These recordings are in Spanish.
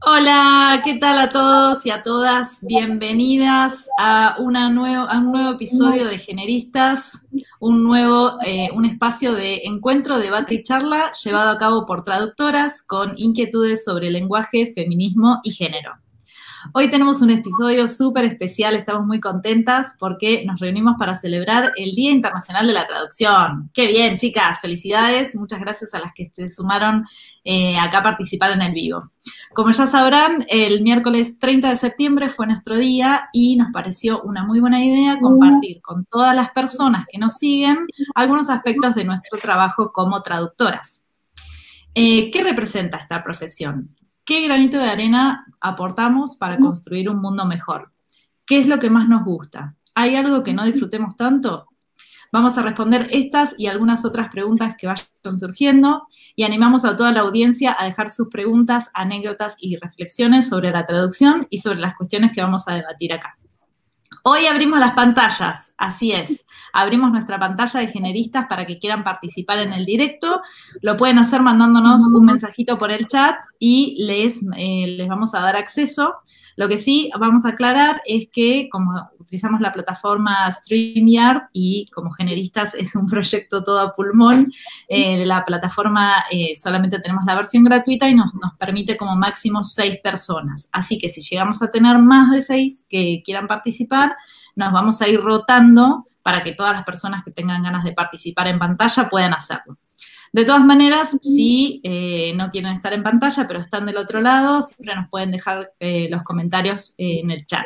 Hola, ¿qué tal a todos y a todas? Bienvenidas a, una a un nuevo episodio de Generistas, un nuevo, eh, un espacio de encuentro, debate y charla llevado a cabo por traductoras con inquietudes sobre lenguaje, feminismo y género. Hoy tenemos un episodio súper especial, estamos muy contentas porque nos reunimos para celebrar el Día Internacional de la Traducción. Qué bien, chicas, felicidades, muchas gracias a las que se sumaron eh, acá a participar en el vivo. Como ya sabrán, el miércoles 30 de septiembre fue nuestro día y nos pareció una muy buena idea compartir con todas las personas que nos siguen algunos aspectos de nuestro trabajo como traductoras. Eh, ¿Qué representa esta profesión? ¿Qué granito de arena aportamos para construir un mundo mejor? ¿Qué es lo que más nos gusta? ¿Hay algo que no disfrutemos tanto? Vamos a responder estas y algunas otras preguntas que vayan surgiendo y animamos a toda la audiencia a dejar sus preguntas, anécdotas y reflexiones sobre la traducción y sobre las cuestiones que vamos a debatir acá. Hoy abrimos las pantallas, así es. Abrimos nuestra pantalla de generistas para que quieran participar en el directo. Lo pueden hacer mandándonos un mensajito por el chat y les, eh, les vamos a dar acceso. Lo que sí vamos a aclarar es que como utilizamos la plataforma StreamYard y como generistas es un proyecto todo a pulmón, eh, la plataforma eh, solamente tenemos la versión gratuita y nos, nos permite como máximo seis personas. Así que si llegamos a tener más de seis que quieran participar, nos vamos a ir rotando para que todas las personas que tengan ganas de participar en pantalla puedan hacerlo. De todas maneras, si eh, no quieren estar en pantalla, pero están del otro lado, siempre nos pueden dejar eh, los comentarios eh, en el chat.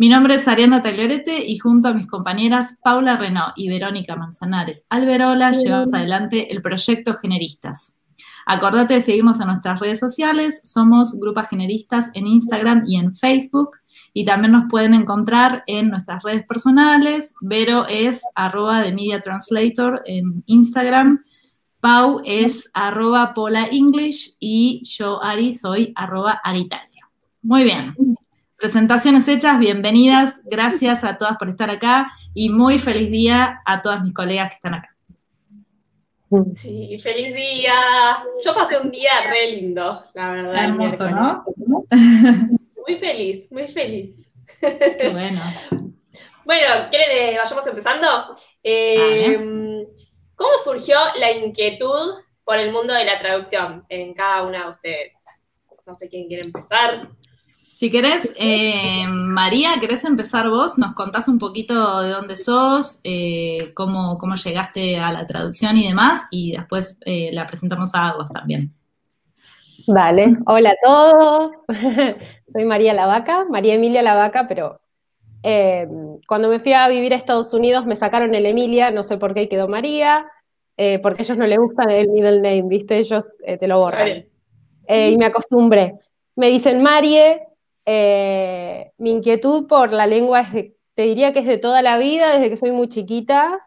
Mi nombre es Ariana Tagliorete y junto a mis compañeras Paula Renault y Verónica Manzanares. Alberola llevamos adelante el proyecto Generistas. Acordate de seguirnos en nuestras redes sociales, somos Grupas Generistas en Instagram y en Facebook, y también nos pueden encontrar en nuestras redes personales, Vero es arroba de Media Translator en Instagram, Pau es arroba Pola English y yo, Ari, soy arroba Aritalia. Muy bien. Presentaciones hechas, bienvenidas. Gracias a todas por estar acá y muy feliz día a todas mis colegas que están acá. Sí, feliz día. Yo pasé un día re lindo, la verdad. Hermoso, ¿no? Muy feliz, muy feliz. Qué bueno. Bueno, ¿quieren que eh, vayamos empezando? Eh, ¿Cómo surgió la inquietud por el mundo de la traducción en cada una de ustedes? No sé quién quiere empezar. Si querés, eh, María, ¿querés empezar vos? Nos contás un poquito de dónde sos, eh, cómo, cómo, llegaste a la traducción y demás, y después eh, la presentamos a vos también. Dale, hola a todos. Soy María Lavaca, María Emilia Lavaca, pero eh, cuando me fui a vivir a Estados Unidos me sacaron el Emilia, no sé por qué quedó María, eh, porque a ellos no les gusta el middle name, ¿viste? Ellos eh, te lo borran. y me acostumbré. Me dicen Marie, mi inquietud por la lengua es te diría que es de toda la vida, desde que soy muy chiquita.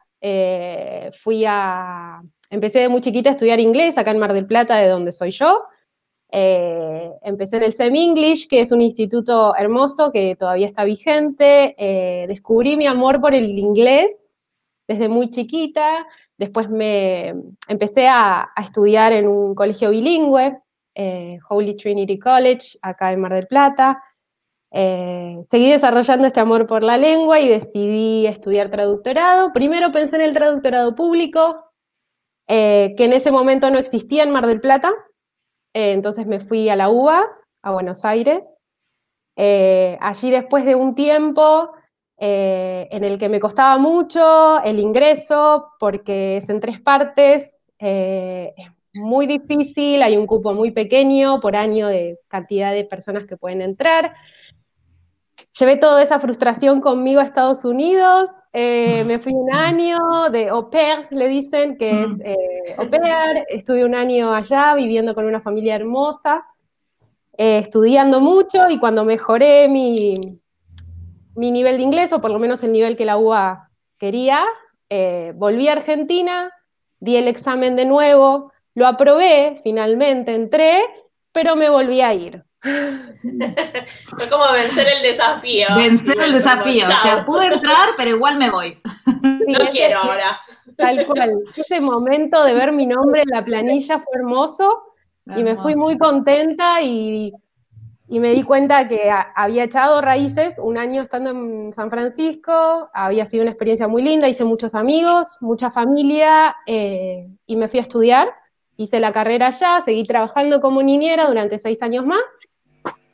fui a, empecé de muy chiquita a estudiar inglés acá en Mar del Plata, de donde soy yo. Eh, empecé en el Sem-English, que es un instituto hermoso que todavía está vigente. Eh, descubrí mi amor por el inglés desde muy chiquita. Después me empecé a, estudiar en un colegio bilingüe, eh, Holy Trinity College, acá en Mar del Plata. seguí desarrollando este amor por la lengua y decidí estudiar traductorado. Primero pensé en el traductorado público, que en ese momento no existía en Mar del Plata, eh, entonces me fui a la UBA, a Buenos Aires. Eh, allí después de un tiempo eh, en el que me costaba mucho el ingreso, porque es en tres partes, es muy difícil, hay un cupo muy pequeño por año de cantidad de personas que pueden entrar. Llevé toda esa frustración conmigo a Estados Unidos, eh, me fui un año de au pair, le dicen, que es eh, au pair, estuve un año allá viviendo con una familia hermosa, eh, estudiando mucho y cuando mejoré mi, mi nivel de inglés, o por lo menos el nivel que la UA quería, volví a Argentina, di el examen de nuevo, lo aprobé, finalmente entré, pero me volví a ir. Fue como vencer el desafío. Vencer el desafío. o sea, pude entrar, pero igual me voy. no quiero ahora. Tal cual. Ese momento de ver mi nombre en la planilla fue hermoso y me fui muy contenta y y me di cuenta que había echado raíces un año estando en San Francisco, había sido una experiencia muy linda, hice muchos amigos, mucha familia eh, y me fui a estudiar. Hice la carrera allá, seguí trabajando como niñera durante seis años más,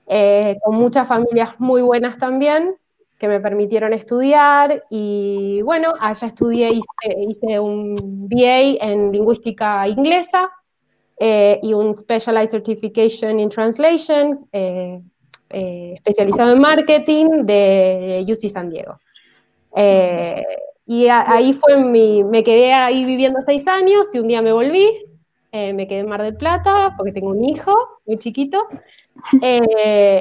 eh, con muchas familias muy buenas también que me permitieron estudiar y bueno, allá estudié, hice, hice un BA en lingüística inglesa eh, y un Specialized Certification in Translation, eh, eh, especializado en marketing de UC San Diego. y ahí fue mi, me quedé ahí viviendo seis años y un día me volví, me quedé en Mar del Plata porque tengo un hijo muy chiquito.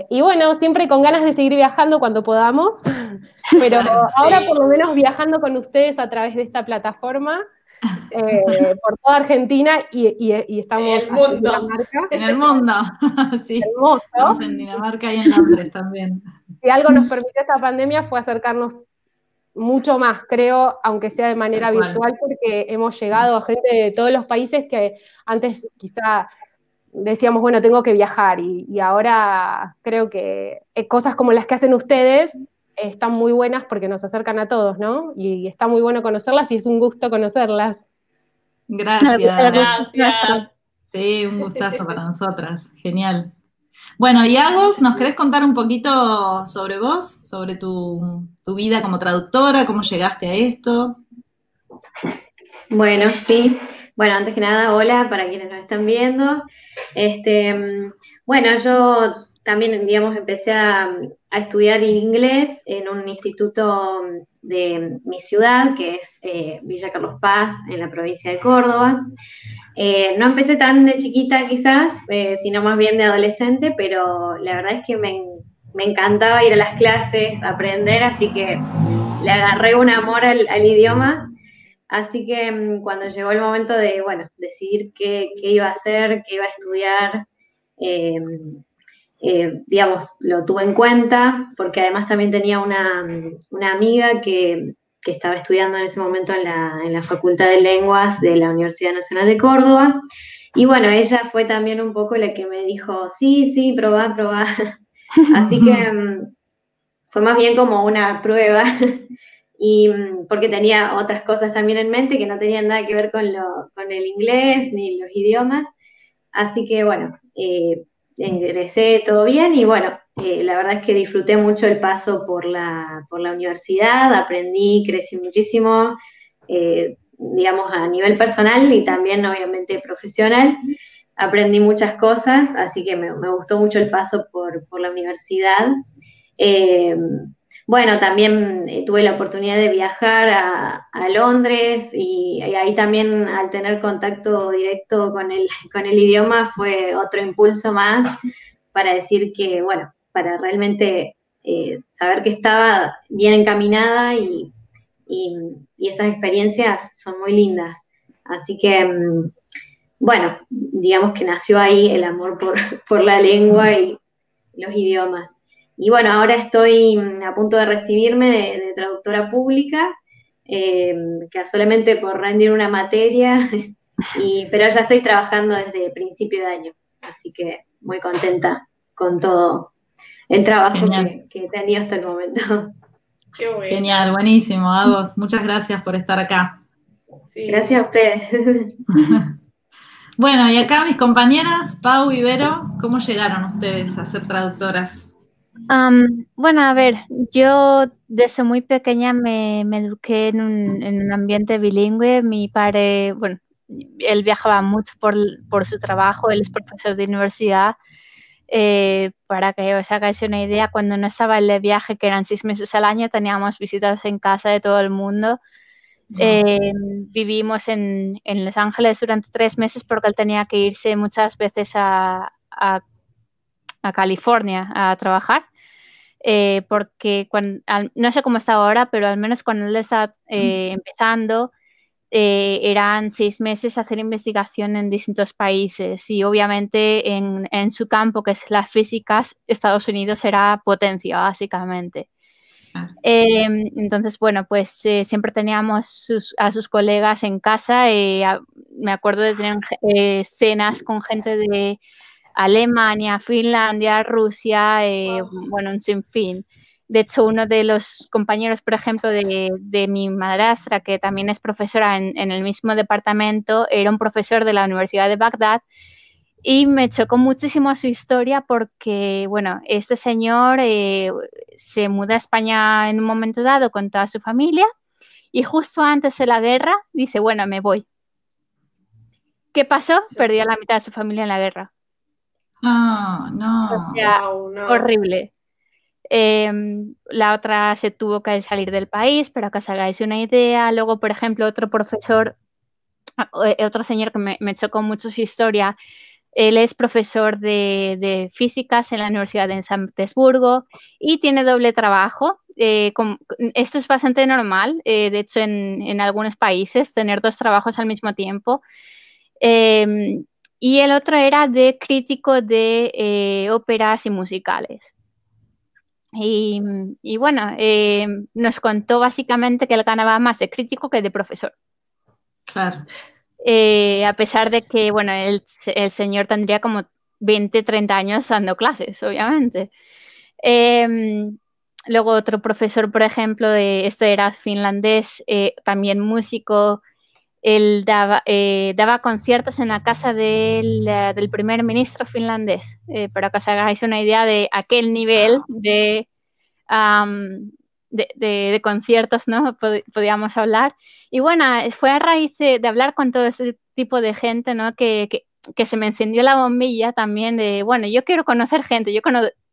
Y bueno, siempre con ganas de seguir viajando cuando podamos, pero ahora por lo menos viajando con ustedes a través de esta plataforma, eh, por toda Argentina y, estamos en el mundo. En Dinamarca. En el mundo, sí. Estamos en Dinamarca y en Londres también. Si algo nos permitió esta pandemia fue acercarnos mucho más, creo, aunque sea de manera virtual, porque hemos llegado a gente de todos los países que antes quizá decíamos, bueno, tengo que viajar y, y ahora creo que eh, cosas como las que hacen ustedes están muy buenas porque nos acercan a todos, ¿no? Y está muy bueno conocerlas y es un gusto conocerlas. Gracias. Gracias. Sí, un gustazo para nosotras. Genial. Bueno, y Agos, ¿nos querés contar un poquito sobre vos, sobre tu, vida como traductora, cómo llegaste a esto? Bueno, sí. Bueno, antes que nada, hola para quienes nos están viendo. Este, bueno, yo también, digamos, empecé a, estudiar inglés en un instituto de mi ciudad, que es eh, Villa Carlos Paz, en la provincia de Córdoba. Eh, no empecé tan de chiquita quizás, eh, sino más bien de adolescente, pero la verdad es que me, encantaba ir a las clases, aprender, así que le agarré un amor al, idioma. Así que mm, cuando llegó el momento de, bueno, decidir qué, qué iba a hacer, qué iba a estudiar, eh, digamos, lo tuve en cuenta, porque además también tenía una, amiga que, estaba estudiando en ese momento en la, Facultad de Lenguas de la Universidad Nacional de Córdoba. Y bueno, ella fue también un poco la que me dijo, sí, sí, probá, probá. Así que mm, fue más bien como una prueba. y mm, porque tenía otras cosas también en mente que no tenían nada que ver con, lo, con el inglés ni los idiomas. Así que bueno, eh, ingresé todo bien y bueno, eh, la verdad es que disfruté mucho el paso por la, por la universidad, aprendí, crecí muchísimo, eh, digamos, a nivel personal y también obviamente profesional. Aprendí muchas cosas, así que me, gustó mucho el paso por, por la universidad. Bueno, también eh, tuve la oportunidad de viajar a, Londres y, ahí también al tener contacto directo con el, con el idioma fue otro impulso más para decir que, bueno, para realmente eh, saber que estaba bien encaminada y, esas experiencias son muy lindas. Así que, mm, bueno, digamos que nació ahí el amor por, por la lengua y los idiomas. Y bueno, ahora estoy mm, a punto de recibirme de, traductora pública, eh, que solamente por rendir una materia, y, pero ya estoy trabajando desde principio de año, así que muy contenta con todo el trabajo que, he tenido hasta el momento. Genial, buenísimo, Agos. Muchas gracias por estar acá. Gracias a ustedes. bueno, y acá mis compañeras, Pau y Vero, ¿cómo llegaron ustedes a ser traductoras? Bueno, a ver, yo desde muy pequeña me, eduqué en un, ambiente bilingüe. Mi padre, bueno, él viajaba mucho por, su trabajo, él es profesor de universidad. Eh, para que os hagáis una idea, cuando no estaba el de viaje, que eran seis meses al año, teníamos visitas en casa de todo el mundo. Eh, vivimos en, Los Ángeles durante tres meses porque él tenía que irse muchas veces a a California a trabajar. Eh, porque cuando, no sé cómo está ahora, pero al menos cuando él estaba eh, empezando, eh, eran seis meses hacer investigación en distintos países y obviamente en, en, su campo, que es las físicas, Estados Unidos era potencia, básicamente. Ah. Em, entonces, bueno, pues siempre teníamos a sus colegas en casa. me acuerdo de tener cenas con gente de Alemania, Finlandia, Rusia, eh, bueno, un sinfín. De hecho, uno de los compañeros, por ejemplo, de, mi madrastra, que también es profesora en, el mismo departamento, era un profesor de la Universidad de Bagdad y me chocó muchísimo su historia porque, bueno, este señor eh, se muda a España en un momento dado con toda su familia y justo antes de la guerra dice, bueno, me voy. ¿Qué pasó? Perdió a la mitad de su familia en la guerra. Ah, no. no. horrible. Em, la otra se tuvo que salir del país, pero que os hagáis una idea. Luego, por ejemplo, otro profesor, eh, otro señor que me, chocó mucho su historia, él es profesor de, físicas en la Universidad de San Petersburgo y tiene doble trabajo. Eh, esto es bastante normal, eh, de hecho, en, en, algunos países, tener dos trabajos al mismo tiempo. Em, y el otro era de crítico de óperas y musicales. Y, bueno, eh, nos contó básicamente que él ganaba más de crítico que de profesor. Claro. Eh, a pesar de que, bueno, el, señor tendría como 20, 30 años dando clases, obviamente. Em, luego otro profesor, por ejemplo, de, este era finlandés, eh, también músico, él daba, daba, conciertos en la casa del, del primer ministro finlandés, para que os hagáis una idea de aquel nivel de de, conciertos, ¿no? podíamos hablar. Y bueno, fue a raíz de, hablar con todo ese tipo de gente, ¿no? Que, se me encendió la bombilla también de, bueno, yo quiero conocer gente, yo,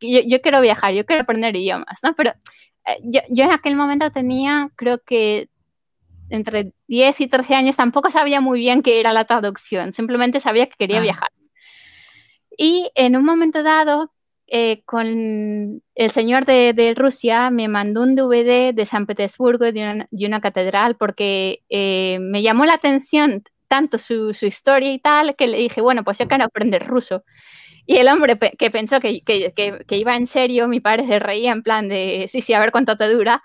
yo, quiero viajar, yo quiero aprender idiomas, ¿no? Pero eh, yo, en aquel momento tenía, creo que entre 10 y 13 años, tampoco sabía muy bien qué era la traducción, simplemente sabía que quería viajar. Y en un momento dado, eh, con el señor de, Rusia me mandó un DVD de San Petersburgo de una, catedral porque eh, me llamó la atención tanto su, historia y tal que le dije, bueno, pues yo quiero aprender ruso. Y el hombre que pensó que, iba en serio, mi padre se reía en plan de, sí, sí, a ver cuánto te dura,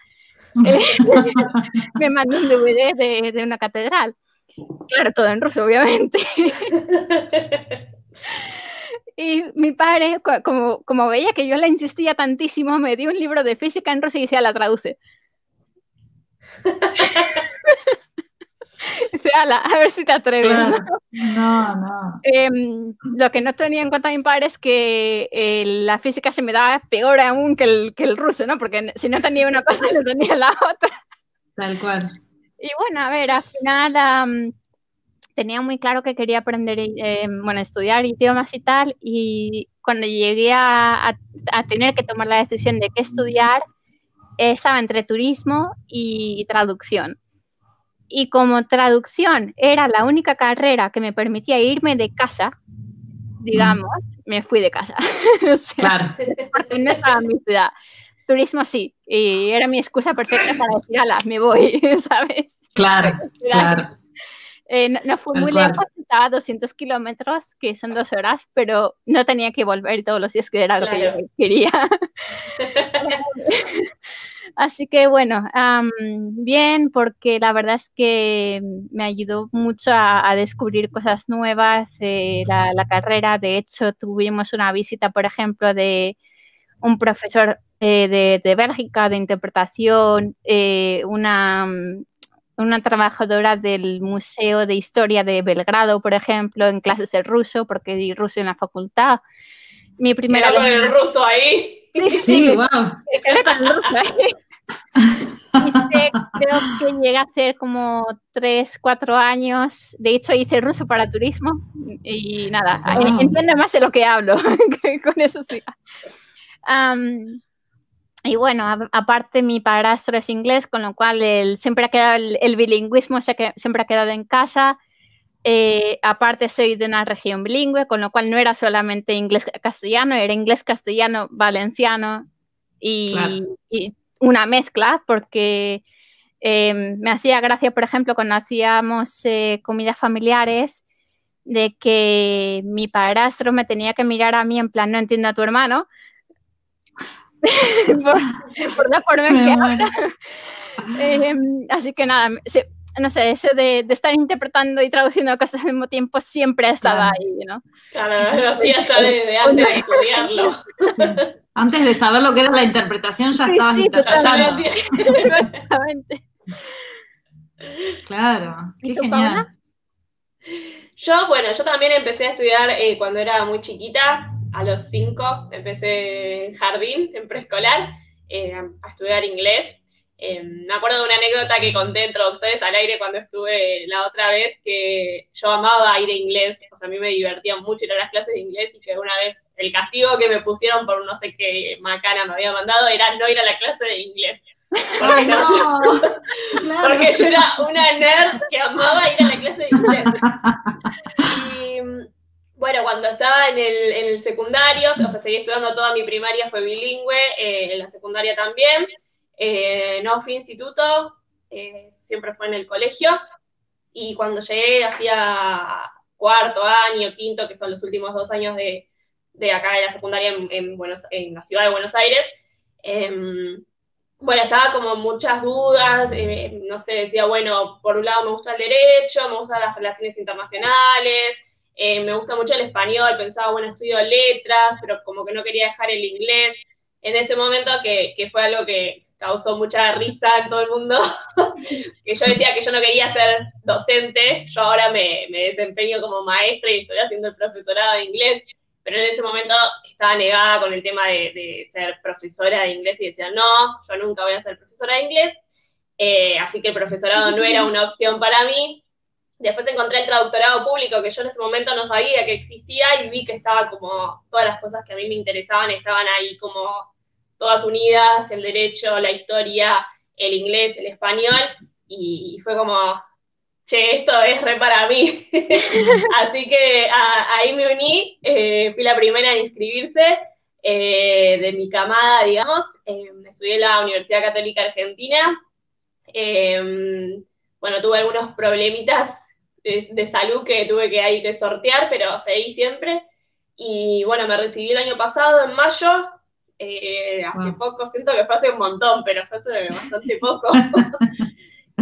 me mandó un DVD de, de una catedral. Claro, todo en ruso, obviamente. Y mi padre, como, como veía que yo le insistía tantísimo, me dio un libro de física en ruso y decía, la traduce. a ver si te atreves. No, no. Em, lo que no tenía en cuenta mi padre es que eh, la física se me daba peor aún que el, que el ruso, ¿no? Porque si no tenía una cosa, no tenía la otra. Tal cual. Y bueno, a ver, al final tenía muy claro que quería aprender, eh, bueno, estudiar idiomas y tal, y cuando llegué a, tener que tomar la decisión de qué estudiar, estaba entre turismo y traducción. Y como traducción era la única carrera que me permitía irme de casa, digamos, me fui de casa. claro. Porque no estaba en mi ciudad. Turismo sí, y era mi excusa perfecta para decir, ala, me voy, ¿sabes? Claro, claro. Eh, no, fue muy lejos, estaba a 200 kilómetros, que son dos horas, pero no tenía que volver todos los días, que era lo que yo quería. Así que bueno, bien, porque la verdad es que me ayudó mucho a, descubrir cosas nuevas, eh, la, carrera. De hecho, tuvimos una visita, por ejemplo, de un profesor eh, de, de, Bélgica de interpretación, una una trabajadora del Museo de Historia de Belgrado, por ejemplo, en clases de ruso, porque di ruso en la facultad. Mi primera... con el ruso ahí? Sí, sí, wow. creo que llegué a hacer como tres, cuatro años. De hecho, hice ruso para turismo y nada, entiendo más de lo que hablo, con eso sí. Y bueno, aparte mi padrastro es inglés, con lo cual él, siempre ha quedado el, bilingüismo, que siempre ha quedado en casa. Eh, aparte soy de una región bilingüe, con lo cual no era solamente inglés-castellano, era inglés-castellano-valenciano y, una mezcla, porque eh, me hacía gracia, por ejemplo, cuando hacíamos eh, comidas familiares, de que mi padrastro me tenía que mirar a mí en plan, no entiendo a tu hermano, por, la forma en que habla. Em, así que nada, no sé, eso de, estar interpretando y traduciendo cosas al mismo tiempo siempre ha estado ahí, ¿no? Claro, lo hacía ya desde antes de estudiarlo. Antes de saber lo que era la interpretación, ya estabas interpretando. Exactamente. Claro, qué genial. Yo, bueno, yo también empecé a estudiar eh, cuando era muy chiquita, a los cinco, empecé en jardín, en preescolar, eh, a estudiar inglés. Eh, me acuerdo de una anécdota que conté entre doctores al aire cuando estuve la otra vez, que yo amaba ir a inglés, o sea, a mí me divertía mucho ir a las clases de inglés y que una vez el castigo que me pusieron por no sé qué macana me había mandado era no ir a la clase de inglés. Porque, porque yo era una nerd que amaba ir a la clase de inglés. Y bueno, cuando estaba en el, en el secundario, o sea, seguí estudiando toda mi primaria, fue bilingüe, eh, en la secundaria también. Eh, no fui instituto, eh, siempre fue en el colegio. Y cuando llegué hacía cuarto año, quinto, que son los últimos dos años de, de acá de la secundaria en, en, Buenos, en la ciudad de Buenos Aires, em, bueno, estaba como muchas dudas, eh, no sé, decía, bueno, por un lado me gusta el derecho, me gustan las relaciones internacionales, me gusta mucho el español, pensaba, bueno, estudio letras, pero como que no quería dejar el inglés. En ese momento, que, que fue algo que causó mucha risa en todo el mundo, que yo decía que yo no quería ser docente, yo ahora me, me desempeño como maestra y estoy haciendo el profesorado de inglés, pero en ese momento estaba negada con el tema de, ser profesora de inglés y decía, no, yo nunca voy a ser profesora de inglés, eh, así que el profesorado no era una opción para mí. Después encontré el traductorado público, que yo en ese momento no sabía que existía y vi que estaba como todas las cosas que a mí me interesaban estaban ahí como todas unidas, el derecho, la historia, el inglés, el español, y fue como, che, esto es re para mí. Así que ahí me uní, eh, fui la primera en inscribirse eh, de mi camada, digamos. Em, estudié en la Universidad Católica Argentina. Em, bueno, tuve algunos problemitas de, salud que tuve que, ahí que sortear, pero seguí siempre. Y bueno, me recibí el año pasado, en mayo, eh, hace poco, siento que fue hace un montón, pero fue hace bastante poco.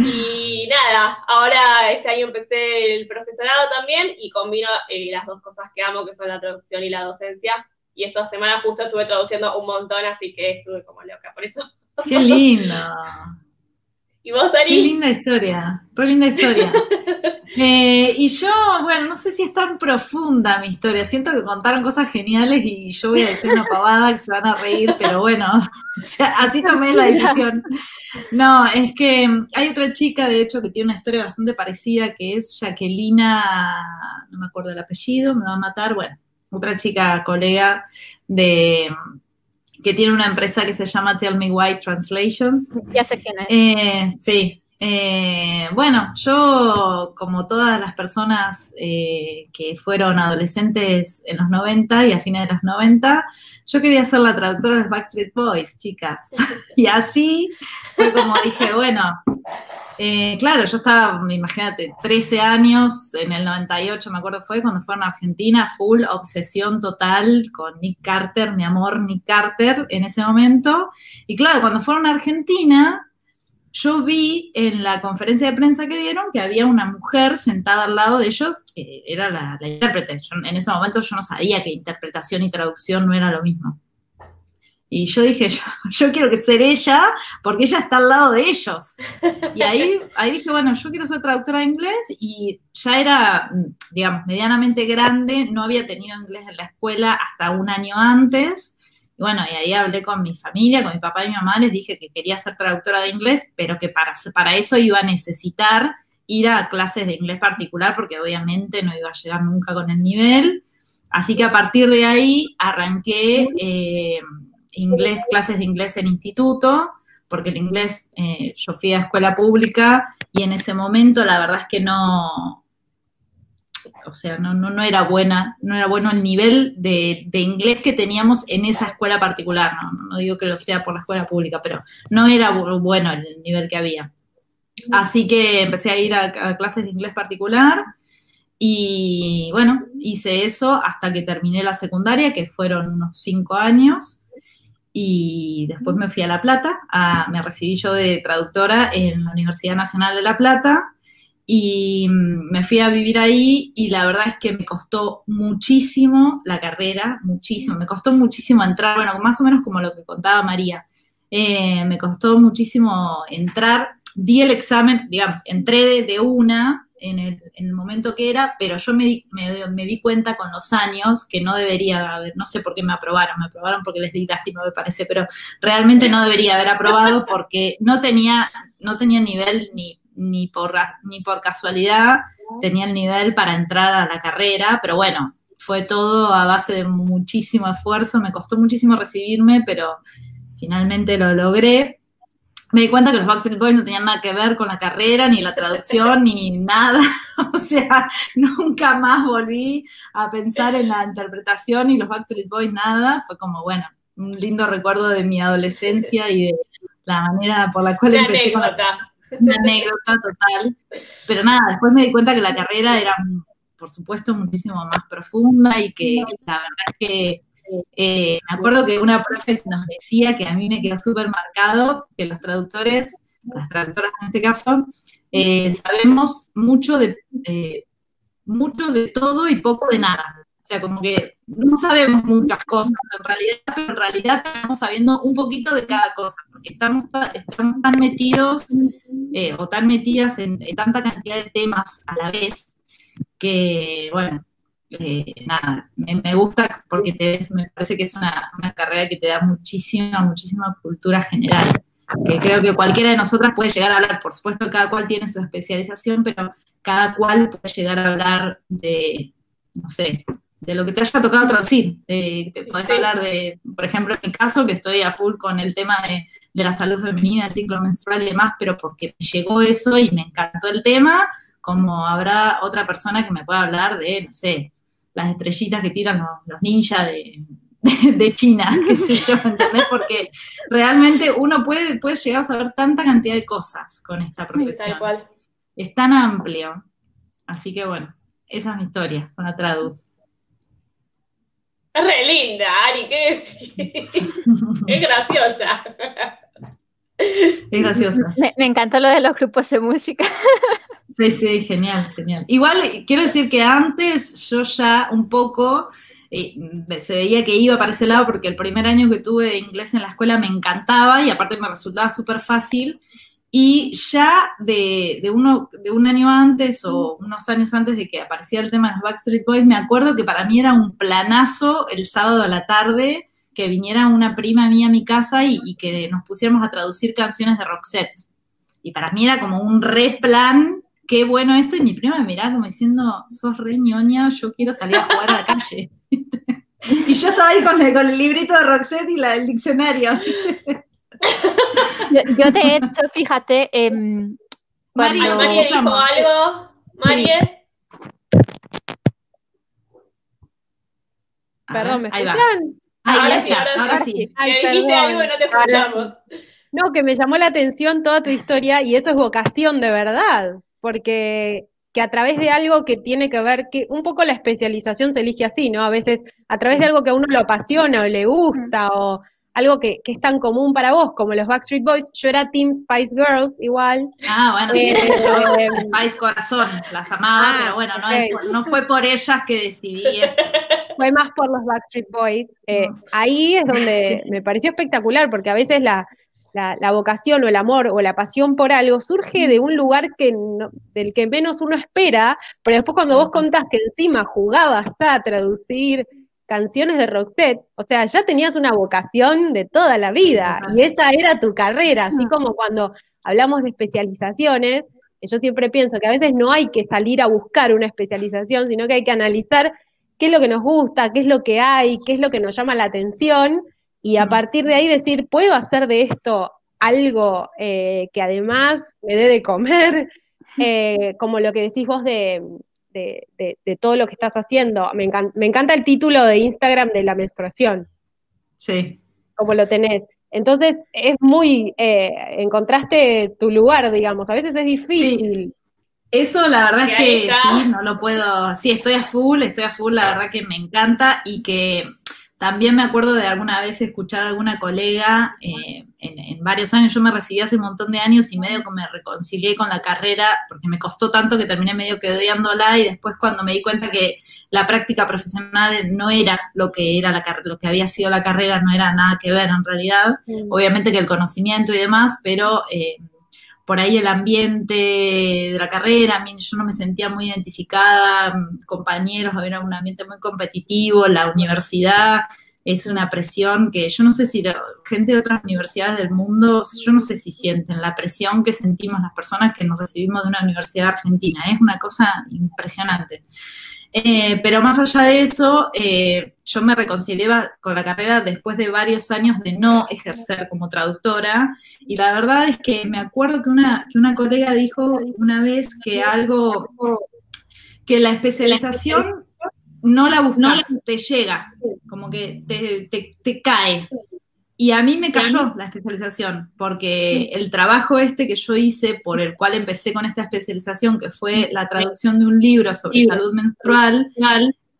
Y nada, ahora este año empecé el profesorado también y combino eh, las dos cosas que amo, que son la traducción y la docencia. Y esta semana justo estuve traduciendo un montón, así que estuve como loca por eso. ¡Qué lindo! ¿Y vos, Ari? Qué linda historia, qué linda historia. Eh, y yo, bueno, no sé si es tan profunda mi historia. Siento que contaron cosas geniales y yo voy a decir una pavada que se van a reír, pero bueno, así tomé la decisión. No, es que hay otra chica, de hecho, que tiene una historia bastante parecida, que es Jacquelina, no me acuerdo el apellido, me va a matar, bueno, otra chica colega de que tiene una empresa que se llama Tell Me Why Translations. Ya sé quién es. Eh, sí. Eh, bueno, yo, como todas las personas eh, que fueron adolescentes en los 90 y a fines de los 90, yo quería ser la traductora de Backstreet Boys, chicas. y así fue como dije, bueno, eh, claro, yo estaba, imagínate, 13 años, en el 98 me acuerdo fue, cuando fueron a Argentina, full obsesión total con Nick Carter, mi amor Nick Carter en ese momento. Y claro, cuando fueron a Argentina, yo vi en la conferencia de prensa que dieron que había una mujer sentada al lado de ellos, que era la, intérprete. en ese momento yo no sabía que interpretación y traducción no era lo mismo. Y yo dije, yo, quiero que ser ella porque ella está al lado de ellos. Y ahí, ahí dije, bueno, yo quiero ser traductora de inglés y ya era, digamos, medianamente grande, no había tenido inglés en la escuela hasta un año antes. Y bueno, y ahí hablé con mi familia, con mi papá y mi mamá, les dije que quería ser traductora de inglés, pero que para, para eso iba a necesitar ir a clases de inglés particular porque obviamente no iba a llegar nunca con el nivel. Así que a partir de ahí arranqué inglés, clases de inglés en instituto, porque el inglés, eh, yo fui a escuela pública y en ese momento la verdad es que no, o sea, no, era buena, no era bueno el nivel de, inglés que teníamos en esa escuela particular, no, digo que lo sea por la escuela pública, pero no era bueno el nivel que había. Así que empecé a ir a, a clases de inglés particular y bueno, hice eso hasta que terminé la secundaria, que fueron unos cinco años y después me fui a La Plata, me recibí yo de traductora en la Universidad Nacional de La Plata y mm, me fui a vivir ahí y la verdad es que me costó muchísimo la carrera, muchísimo, me costó muchísimo entrar, bueno, más o menos como lo que contaba María, eh, me costó muchísimo entrar, di el examen, digamos, entré de, una en el, momento que era, pero yo me di, me, di cuenta con los años que no debería haber, no sé por qué me aprobaron, me aprobaron porque les di lástima, me parece, pero realmente no debería haber aprobado porque no tenía, no tenía nivel ni ni por, ni por casualidad tenía el nivel para entrar a la carrera, pero bueno, fue todo a base de muchísimo esfuerzo, me costó muchísimo recibirme, pero finalmente lo logré. Me di cuenta que los Backstreet Boys no tenían nada que ver con la carrera, ni la traducción, ni nada. o sea, nunca más volví a pensar en la interpretación y los Backstreet Boys nada. Fue como, bueno, un lindo recuerdo de mi adolescencia y de la manera por la cual empecé con la una anécdota total. Pero nada, después me di cuenta que la carrera era, por supuesto, muchísimo más profunda y que la verdad es que eh, me acuerdo que una profe nos decía que a mí me quedó súper marcado que los traductores, las traductoras en este caso, eh, sabemos mucho de, eh, mucho de todo y poco de nada. O sea, como que no sabemos muchas cosas en realidad, pero en realidad estamos sabiendo un poquito de cada cosa, porque estamos, estamos tan metidos eh, o tan metidas en, tanta cantidad de temas a la vez que, bueno, eh, nada, me, gusta porque me parece que es una carrera que te da muchísima, muchísima cultura general que creo que cualquiera de nosotras puede llegar a hablar, por supuesto cada cual tiene su especialización, pero cada cual puede llegar a hablar de, no sé, de lo que te haya tocado traducir. te podés hablar de, por ejemplo, en mi caso, que estoy a full con el tema de, la salud femenina, el ciclo menstrual y demás, pero porque llegó eso y me encantó el tema, como habrá otra persona que me pueda hablar de, no sé, las estrellitas que tiran los, ninjas de, China, qué sé yo, ¿entendés? Porque realmente uno puede, puede llegar a saber tanta cantidad de cosas con esta profesión. Es tan amplio. Así que bueno, esa es mi historia con la traducción. Es re linda, Ari, ¿qué es graciosa. Es graciosa. Me, encantó lo de los grupos de música. Sí, sí, genial, genial. Igual quiero decir que antes yo ya un poco eh, se veía que iba para ese lado porque el primer año que tuve de inglés en la escuela me encantaba y aparte me resultaba súper fácil. Y ya de, uno, de un año antes o unos años antes de que apareciera el tema de los Backstreet Boys, me acuerdo que para mí era un planazo el sábado a la tarde que viniera una prima mía a mi casa y, que nos pusiéramos a traducir canciones de Roxette. Y para mí era como un re plan, qué bueno esto, y mi prima me miraba como diciendo, sos re ñoña, yo quiero salir a jugar a la calle. y yo estaba ahí con el, con el librito de Roxette y la, el diccionario. Yo, de hecho, fíjate, eh, María, María dijo algo. María. Perdón, ¿me escuchan? Ahí, ahora está, ahora, sí. Ay, dijiste algo y no te escuchamos. No, que me llamó la atención toda tu historia y eso es vocación de verdad, porque que a través de algo que tiene que ver, que un poco la especialización se elige así, ¿no? A veces a través de algo que a uno lo apasiona o le gusta o algo que, es tan común para vos, como los Backstreet Boys. Yo era Team Spice Girls igual. Ah, bueno, sí, eh, Spice Corazón, las amaba, ah, pero bueno, no, fue por ellas que decidí esto. Fue más por los Backstreet Boys. Eh, ahí es donde me pareció espectacular, porque a veces la, vocación o el amor o la pasión por algo surge de un lugar que del que menos uno espera, pero después cuando vos contás que encima jugabas a traducir canciones de Roxette, o sea, ya tenías una vocación de toda la vida y esa era tu carrera, así como cuando hablamos de especializaciones, yo siempre pienso que a veces no hay que salir a buscar una especialización, sino que hay que analizar qué es lo que nos gusta, qué es lo que hay, qué es lo que nos llama la atención y a partir de ahí decir, ¿puedo hacer de esto algo eh, que además me dé de comer? Eh, como lo que decís vos de, de, todo lo que estás haciendo. Me, encanta, el título de Instagram de la menstruación. Sí. Como lo tenés. Entonces, es muy, eh, encontraste tu lugar, digamos, a veces es difícil. Eso la verdad es que sí, no lo puedo, sí, estoy a full, estoy a full, la verdad que me encanta y que también me acuerdo de alguna vez escuchar a alguna colega eh, en, varios años, yo me recibí hace un montón de años y medio que me reconcilié con la carrera porque me costó tanto que terminé medio que odiándola y después cuando me di cuenta que la práctica profesional no era lo que era la lo que había sido la carrera, no era nada que ver en realidad, obviamente que el conocimiento y demás, pero... Eh, por ahí el ambiente de la carrera, a mí yo no me sentía muy identificada, compañeros, era un ambiente muy competitivo, la universidad es una presión que yo no sé si la gente de otras universidades del mundo, yo no sé si sienten la presión que sentimos las personas que nos recibimos de una universidad argentina, es una cosa impresionante. Eh, pero más allá de eso, eh, yo me reconcilié con la carrera después de varios años de no ejercer como traductora y la verdad es que me acuerdo que una, que una colega dijo una vez que algo, que la especialización no la buscas, te llega, como que te, te cae. Y a mí me cayó la especialización, porque el trabajo este que yo hice, por el cual empecé con esta especialización, que fue la traducción de un libro sobre salud menstrual,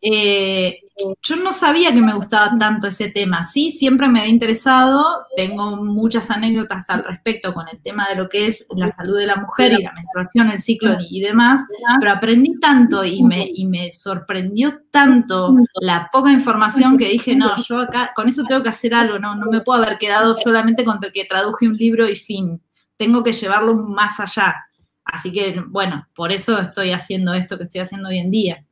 eh, yo no sabía que me gustaba tanto ese tema. Sí, siempre me había interesado. Tengo muchas anécdotas al respecto con el tema de lo que es la salud de la mujer y la menstruación, el ciclo y demás. Pero aprendí tanto y me, y me sorprendió tanto la poca información que dije, no, yo acá con eso tengo que hacer algo. No, no me puedo haber quedado solamente con que traduje un libro y fin. Tengo que llevarlo más allá. Así que, bueno, por eso estoy haciendo esto que estoy haciendo hoy en día.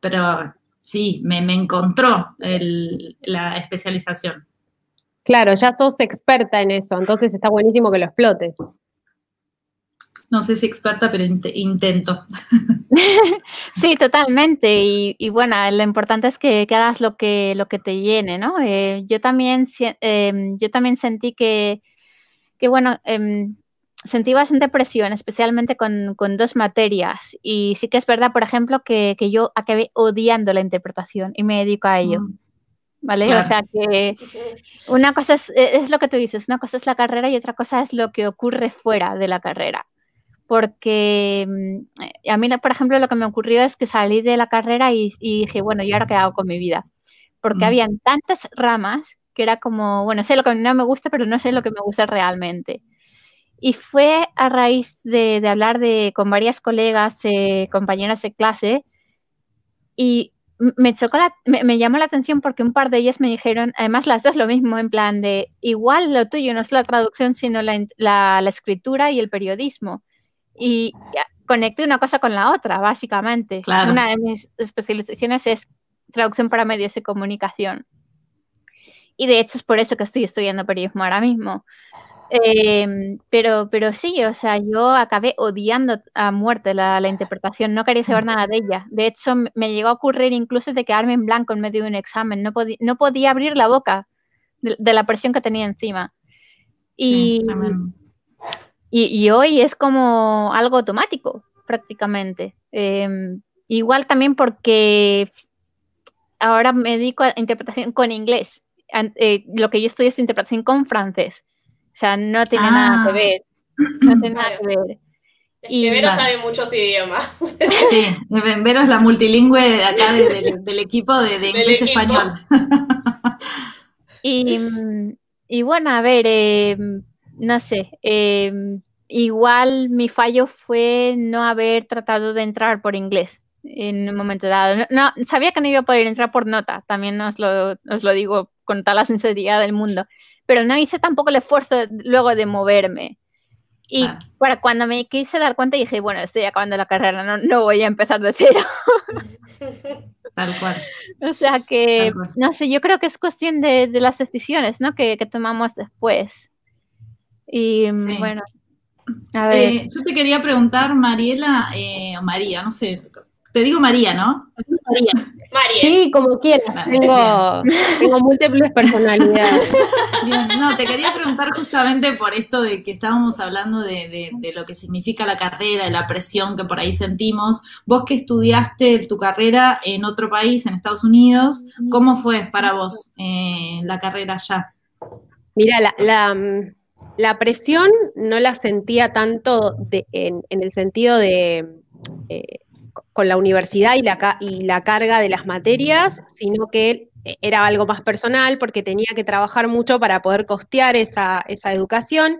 Pero sí, me, encontró la especialización. Claro, ya sos experta en eso, entonces está buenísimo que lo explotes. No sé si experta, pero intento. sí, totalmente. Y, bueno, lo importante es que, hagas lo que, lo que te llene, ¿no? Eh, yo, también, em, yo también sentí que, que bueno, em, sentí bastante presión, especialmente con, dos materias. Y sí que es verdad, por ejemplo, que, yo acabé odiando la interpretación y me dedico a ello. Mm. ¿Vale? O sea que una cosa es, e, es, lo que tú dices, una cosa es la carrera y otra cosa es lo que ocurre fuera de la carrera. Porque mm, a mí, por ejemplo, lo que me ocurrió es que salí de la carrera y, dije, bueno, ¿y ahora qué hago con mi vida? Porque mm. habían tantas ramas que era como, bueno, sé lo que no me gusta, pero no sé lo que me gusta realmente. Y fue a raíz de, hablar de, con varias colegas, eh, compañeras de clase, y me chocó, me, llamó la atención porque un par de ellas me dijeron, además las dos lo mismo, en plan de, igual lo tuyo no es la traducción, sino la, escritura y el periodismo. Y conecté una cosa con la otra, básicamente. Una de mis especializaciones es traducción para medios de comunicación. Y de hecho es por eso que estoy estudiando periodismo ahora mismo. Em, pero, pero sí, o sea, yo acabé odiando a muerte la, interpretación, no quería saber nada de ella. De hecho, me llegó a ocurrir incluso de quedarme en blanco en medio de un examen, no, no podía abrir la boca de, la presión que tenía encima. Y, y, hoy es como algo automático, prácticamente. Em, igual también porque ahora me dedico a interpretación con inglés. Eh, lo que yo estudio es interpretación con francés. O sea, no tiene nada que ah. ver. No tiene nada que ver. Y Vero sabe muchos idiomas. Sí, Vero es la multilingüe de acá del equipo de, inglés-español. Y, y, bueno, a ver, eh, no sé, eh, igual mi fallo fue no haber tratado de entrar por inglés en un momento dado. No, sabía que no iba a poder entrar por nota, también os lo, os lo digo con toda la sinceridad del mundo pero no hice tampoco el esfuerzo luego de moverme. Y para cuando me quise dar cuenta dije, bueno, estoy acabando la carrera, no, no voy a empezar de cero. Tal cual. O sea que, no sé, yo creo que es cuestión de, de las decisiones, ¿no? Que, que, tomamos después. Y bueno, a ver. Eh, yo te quería preguntar, Mariela, eh, María, no sé, te digo María, ¿no? María. María. Sí, como quieras. Tengo, tengo, múltiples personalidades. No, te quería preguntar justamente por esto de que estábamos hablando de, lo que significa la carrera, de la presión que por ahí sentimos. Vos que estudiaste tu carrera en otro país, en Estados Unidos, ¿cómo fue para vos eh, la carrera allá? Mira, la, presión no la sentía tanto en, el sentido de... Eh, con la universidad y la, y la carga de las materias, sino que era algo más personal porque tenía que trabajar mucho para poder costear esa, educación.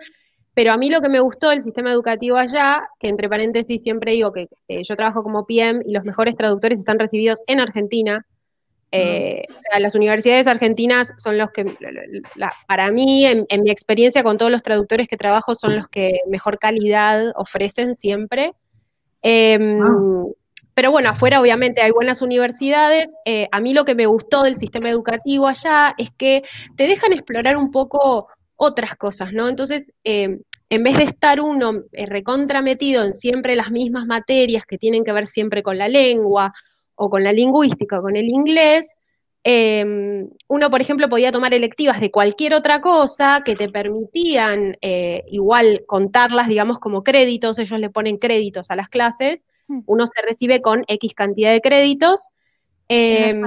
Pero a mí lo que me gustó del sistema educativo allá, que entre paréntesis siempre digo que yo trabajo como PM y los mejores traductores están recibidos en Argentina, eh, o sea, las universidades argentinas son los que, para mí, en, mi experiencia con todos los traductores que trabajo, son los que mejor calidad ofrecen siempre. Em, ah. Pero bueno, afuera obviamente hay buenas universidades. Eh, a mí lo que me gustó del sistema educativo allá es que te dejan explorar un poco otras cosas, ¿no? Entonces, em, en vez de estar uno eh, recontrametido en siempre las mismas materias que tienen que ver siempre con la lengua o con la lingüística o con el inglés, em, uno, por ejemplo, podía tomar electivas de cualquier otra cosa que te permitían eh, igual contarlas, digamos, como créditos, ellos le ponen créditos a las clases, mm. uno se recibe con X cantidad de créditos. Em,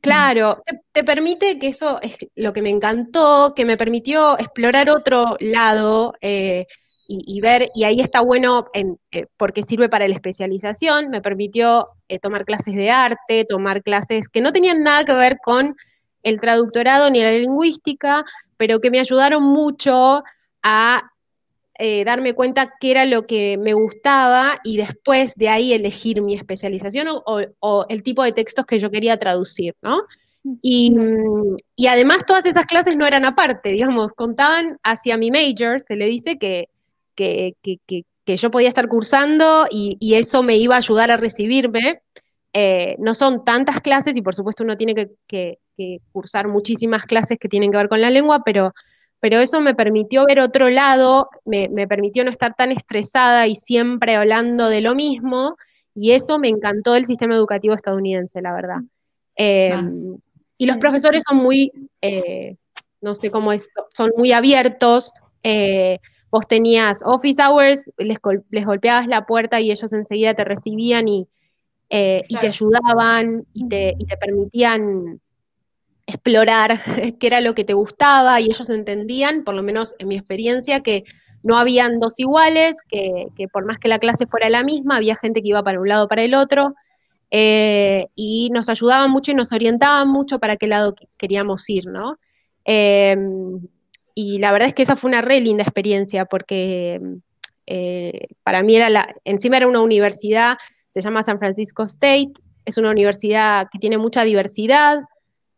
claro, te, permite que eso es lo que me encantó, que me permitió explorar otro lado, y, ver, y ahí está bueno eh, porque sirve para la especialización, me permitió eh, tomar clases de arte, tomar clases que no tenían nada que ver con el traductorado ni la lingüística, pero que me ayudaron mucho a eh, darme cuenta qué era lo que me gustaba y después de ahí elegir mi especialización o, el tipo de textos que yo quería traducir, ¿no? Y, y, además todas esas clases no eran aparte, digamos, contaban hacia mi major, se le dice que que, yo podía estar cursando y, eso me iba a ayudar a recibirme. Eh, no son tantas clases y por supuesto uno tiene que, cursar muchísimas clases que tienen que ver con la lengua, pero, pero eso me permitió ver otro lado, me, permitió no estar tan estresada y siempre hablando de lo mismo, y eso me encantó del sistema educativo estadounidense, la verdad. Em, y los profesores son muy, eh, no sé cómo es, son muy abiertos. Eh, vos tenías office hours, les, golpeabas la puerta y ellos enseguida te recibían y, eh, te ayudaban y te, permitían explorar qué era lo que te gustaba y ellos entendían, por lo menos en mi experiencia, que no habían dos iguales, que, por más que la clase fuera la misma, había gente que iba para un lado o para el otro, eh, y nos ayudaban mucho y nos orientaban mucho para qué lado queríamos ir, ¿no? Em, y la verdad es que esa fue una re linda experiencia porque eh, para mí era la, encima era una universidad, se llama San Francisco State, es una universidad que tiene mucha diversidad,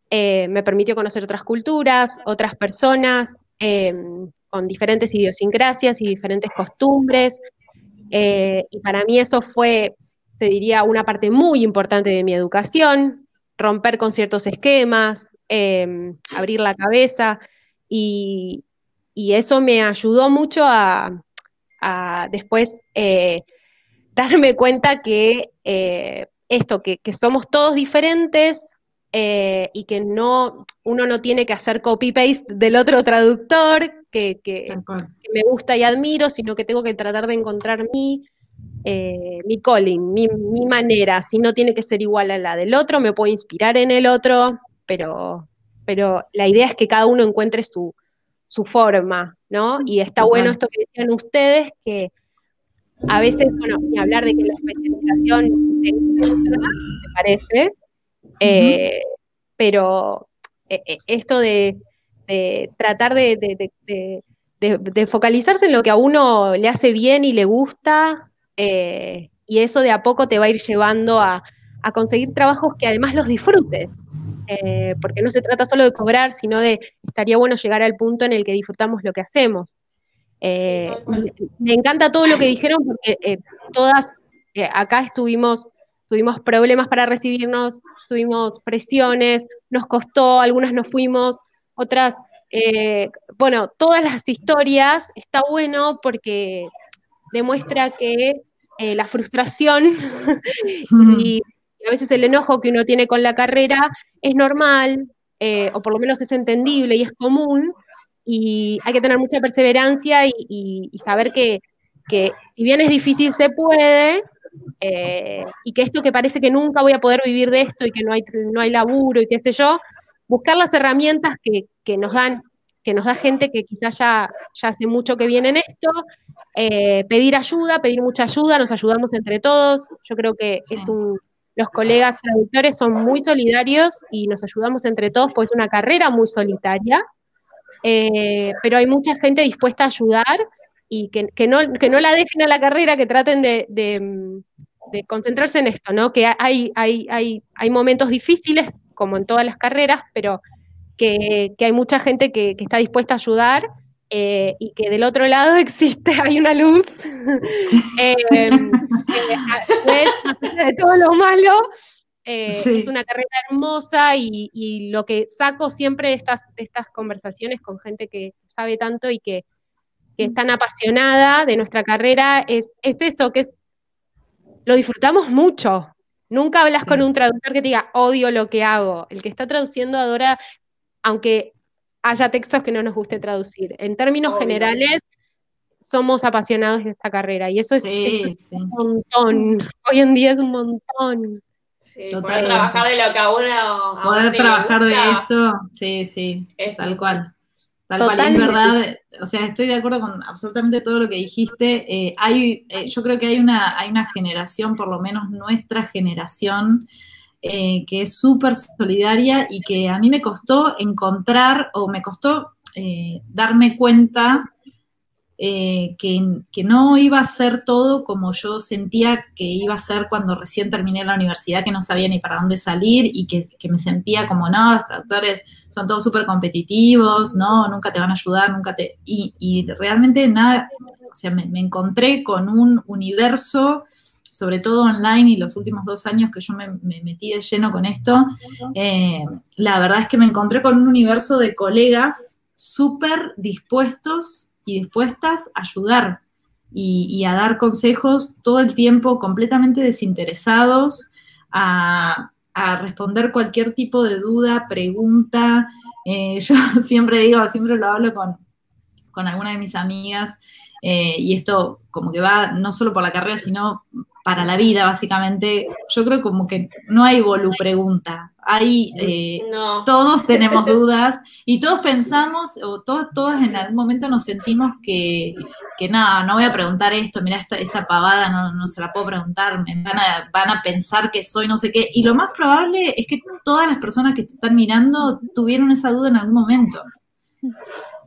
eh, me permitió conocer otras culturas, otras personas eh, con diferentes idiosincrasias y diferentes costumbres. y para mí eso fue, te diría, una parte muy importante de mi educación, romper con ciertos esquemas, abrir la cabeza. Y, eso me ayudó mucho a, después eh, darme cuenta que eh, esto, que, somos todos diferentes eh, y que no, uno no tiene que hacer copy-paste del otro traductor que, me gusta y admiro, sino que tengo que tratar de encontrar mi, mi calling, mi, mi manera, si no tiene que ser igual a la del otro, me puedo inspirar en el otro, pero pero la idea es que cada uno encuentre su, forma, ¿no? Y está bueno esto que decían ustedes, que a veces, bueno, ni hablar de que la especialización me parece, eh, pero eh, eh, esto de, tratar de, focalizarse en lo que a uno le hace bien y le gusta, y eso de a poco te va a ir llevando a, a conseguir trabajos que además los disfrutes. Eh, porque no se trata solo de cobrar, sino de estaría bueno llegar al punto en el que disfrutamos lo que hacemos. Eh, me, encanta todo lo que dijeron porque eh, todas acá estuvimos, tuvimos problemas para recibirnos, tuvimos presiones, nos costó, algunas nos fuimos, otras, bueno, todas las historias está bueno porque demuestra que la frustración y a veces el enojo que uno tiene con la carrera es normal, eh, o por lo menos es entendible y es común, y hay que tener mucha perseverancia y, saber que, si bien es difícil se puede, eh, y que esto que parece que nunca voy a poder vivir de esto y que no hay, no hay laburo y qué sé yo, buscar las herramientas que, nos dan que nos da gente que quizás ya, ya hace mucho que viene en esto, eh, pedir ayuda, pedir mucha ayuda, nos ayudamos entre todos, yo creo que es un, los colegas traductores son muy solidarios y nos ayudamos entre todos, pues es una carrera muy solitaria, eh, pero hay mucha gente dispuesta a ayudar y que, no, la dejen a la carrera, que traten de, concentrarse en esto, ¿no? Que hay, momentos difíciles, como en todas las carreras, pero que, hay mucha gente que, está dispuesta a ayudar eh, y que del otro lado existe, hay una luz, eh, de todo lo malo, eh, es una carrera hermosa y, lo que saco siempre de estas, estas conversaciones con gente que sabe tanto y que, es tan apasionada de nuestra carrera es, es eso, que es, lo disfrutamos mucho. Nunca hablas con un traductor que te diga, odio lo que hago. El que está traduciendo adora, aunque haya textos que no nos guste traducir. En términos generales, somos apasionados de esta carrera y eso es, un montón. Hoy en día es un montón. Sí, poder trabajar de lo que a uno. poder trabajar de esto, sí, sí, tal cual. Tal cual, es verdad, o sea, estoy de acuerdo con absolutamente todo lo que dijiste. Eh, hay, eh, yo creo que hay una, hay una generación, por lo menos nuestra generación, eh, que es súper solidaria y que a mí me costó encontrar o me costó darme cuenta eh, que, no iba a ser todo como yo sentía que iba a ser cuando recién terminé la universidad, que no sabía ni para dónde salir y que, me sentía como, no, los traductores son todos súper competitivos, no, nunca te van a ayudar, nunca te... Y, realmente nada, o sea, me, encontré con un universo sobre todo online y los últimos dos años que yo me, metí de lleno con esto, eh, la verdad es que me encontré con un universo de colegas súper dispuestos y dispuestas a ayudar y, a dar consejos todo el tiempo completamente desinteresados, a, responder cualquier tipo de duda, pregunta. Eh, yo siempre digo, siempre lo hablo con, con alguna de mis amigas, eh, y esto como que va no solo por la carrera, sino para la vida, básicamente. Yo creo como que no hay volu pregunta. Hay, eh, todos tenemos dudas y todos pensamos, o todos, todas en algún momento nos sentimos que, que no, no voy a preguntar esto, mira, esta, esta pavada no, no se la puedo preguntar, me van a, van a pensar que soy no sé qué. Y lo más probable es que todas las personas que te están mirando tuvieron esa duda en algún momento.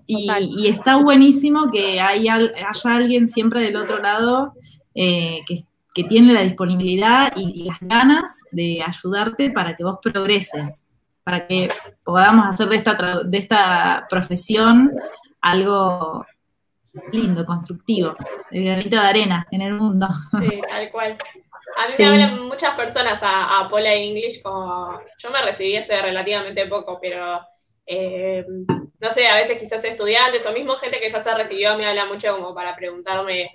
Y, está buenísimo que haya, haya alguien siempre del otro lado eh, que, tiene la disponibilidad y, las ganas de ayudarte para que vos progreses, para que podamos hacer de esta, de esta profesión algo lindo, constructivo, el granito de arena en el mundo. Sí, tal cual. A mí me hablan muchas personas a, a Pola English como yo me recibí hace relativamente poco, pero eh, no sé, a veces quizás estudiantes o mismo gente que ya se recibió me habla mucho como para preguntarme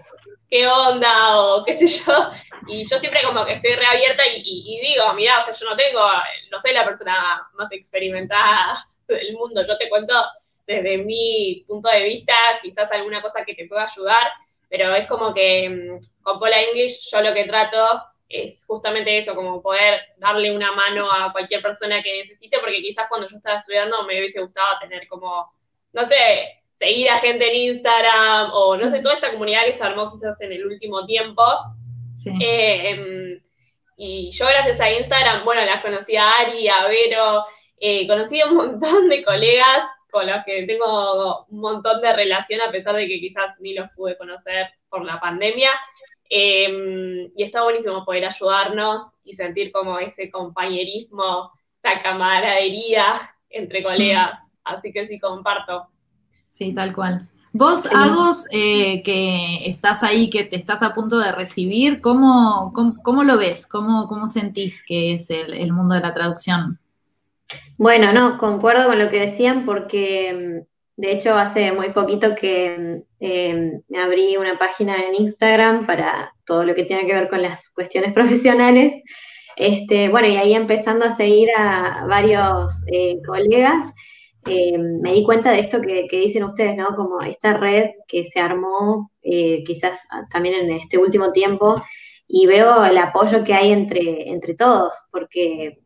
qué onda o qué sé yo. Y yo siempre como que estoy reabierta y, digo, mira, o sea, yo no tengo, no soy la persona más experimentada del mundo. Yo te cuento desde mi punto de vista, quizás alguna cosa que te pueda ayudar, pero es como que mm, con Pola English yo lo que trato es justamente eso, como poder darle una mano a cualquier persona que necesite, porque quizás cuando yo estaba estudiando me hubiese gustado tener como, no sé, seguir a gente en Instagram o no sé, toda esta comunidad que se armó quizás en el último tiempo. Eh, em, y yo gracias a Instagram, bueno, las conocí a Ari, a Vero, eh, conocí a un montón de colegas con los que tengo un montón de relación, a pesar de que quizás ni los pude conocer por la pandemia. Em, y está buenísimo poder ayudarnos y sentir como ese compañerismo, esa camaradería entre colegas. Así que sí, comparto. Sí, tal cual. Vos, Agos, eh, que estás ahí, que te estás a punto de recibir, ¿cómo, cómo, lo ves? ¿Cómo, ¿Cómo sentís que es el, mundo de la traducción? Bueno, no, concuerdo con lo que decían porque de hecho, hace muy poquito que eh, abrí una página en Instagram para todo lo que tiene que ver con las cuestiones profesionales. Este, bueno, y ahí empezando a seguir a varios eh, colegas, eh, me di cuenta de esto que, dicen ustedes, ¿no? Como esta red que se armó quizás también en este último tiempo y veo el apoyo que hay entre, entre todos, porque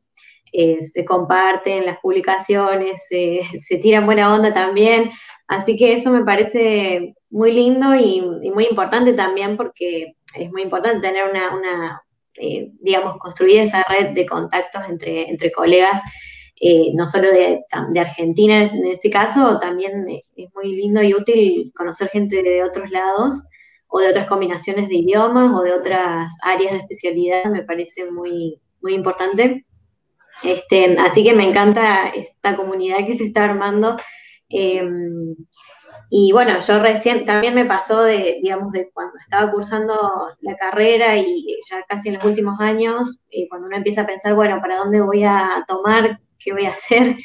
eh, se comparten las publicaciones, se tiran buena onda también. Así que eso me parece muy lindo y, muy importante también porque es muy importante tener una, eh, digamos, construir esa red de contactos entre, entre colegas, eh, no solo de, Argentina en este caso, también es muy lindo y útil conocer gente de otros lados o de otras combinaciones de idiomas o de otras áreas de especialidad, me parece muy, muy importante. Este, así que me encanta esta comunidad que se está armando. Em, y bueno, yo recién también me pasó de, digamos, de cuando estaba cursando la carrera y ya casi en los últimos años, eh, cuando uno empieza a pensar, bueno, ¿para dónde voy a tomar? ¿Qué voy a hacer?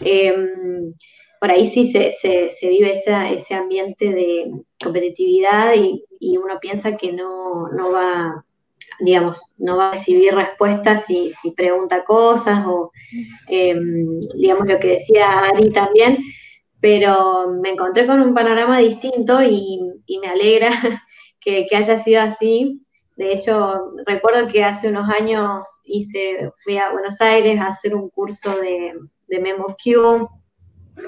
Em, por ahí sí se, se, vive ese ambiente de competitividad y, uno piensa que no, no, va, digamos, no va a recibir respuestas si, si pregunta cosas o, em, digamos, lo que decía Ari también, pero me encontré con un panorama distinto y, me alegra que, haya sido así. De hecho, recuerdo que hace unos años hice, fui a Buenos Aires a hacer un curso de, de MemoQ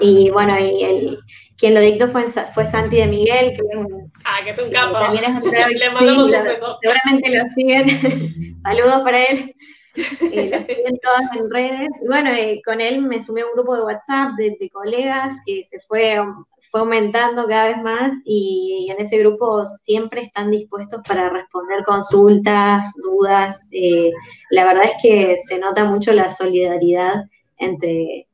y bueno, y el, quien lo dictó fue, fue Santi de Miguel, que es un, ah, que es un capo. También es un seguramente lo siguen. Saludos para él. Eh, lo siguen todas en redes. Y bueno, eh, con él me sumé a un grupo de WhatsApp de, colegas que se fue, fue aumentando cada vez más y, en ese grupo siempre están dispuestos para responder consultas, dudas. Eh, la verdad es que se nota mucho la solidaridad entre,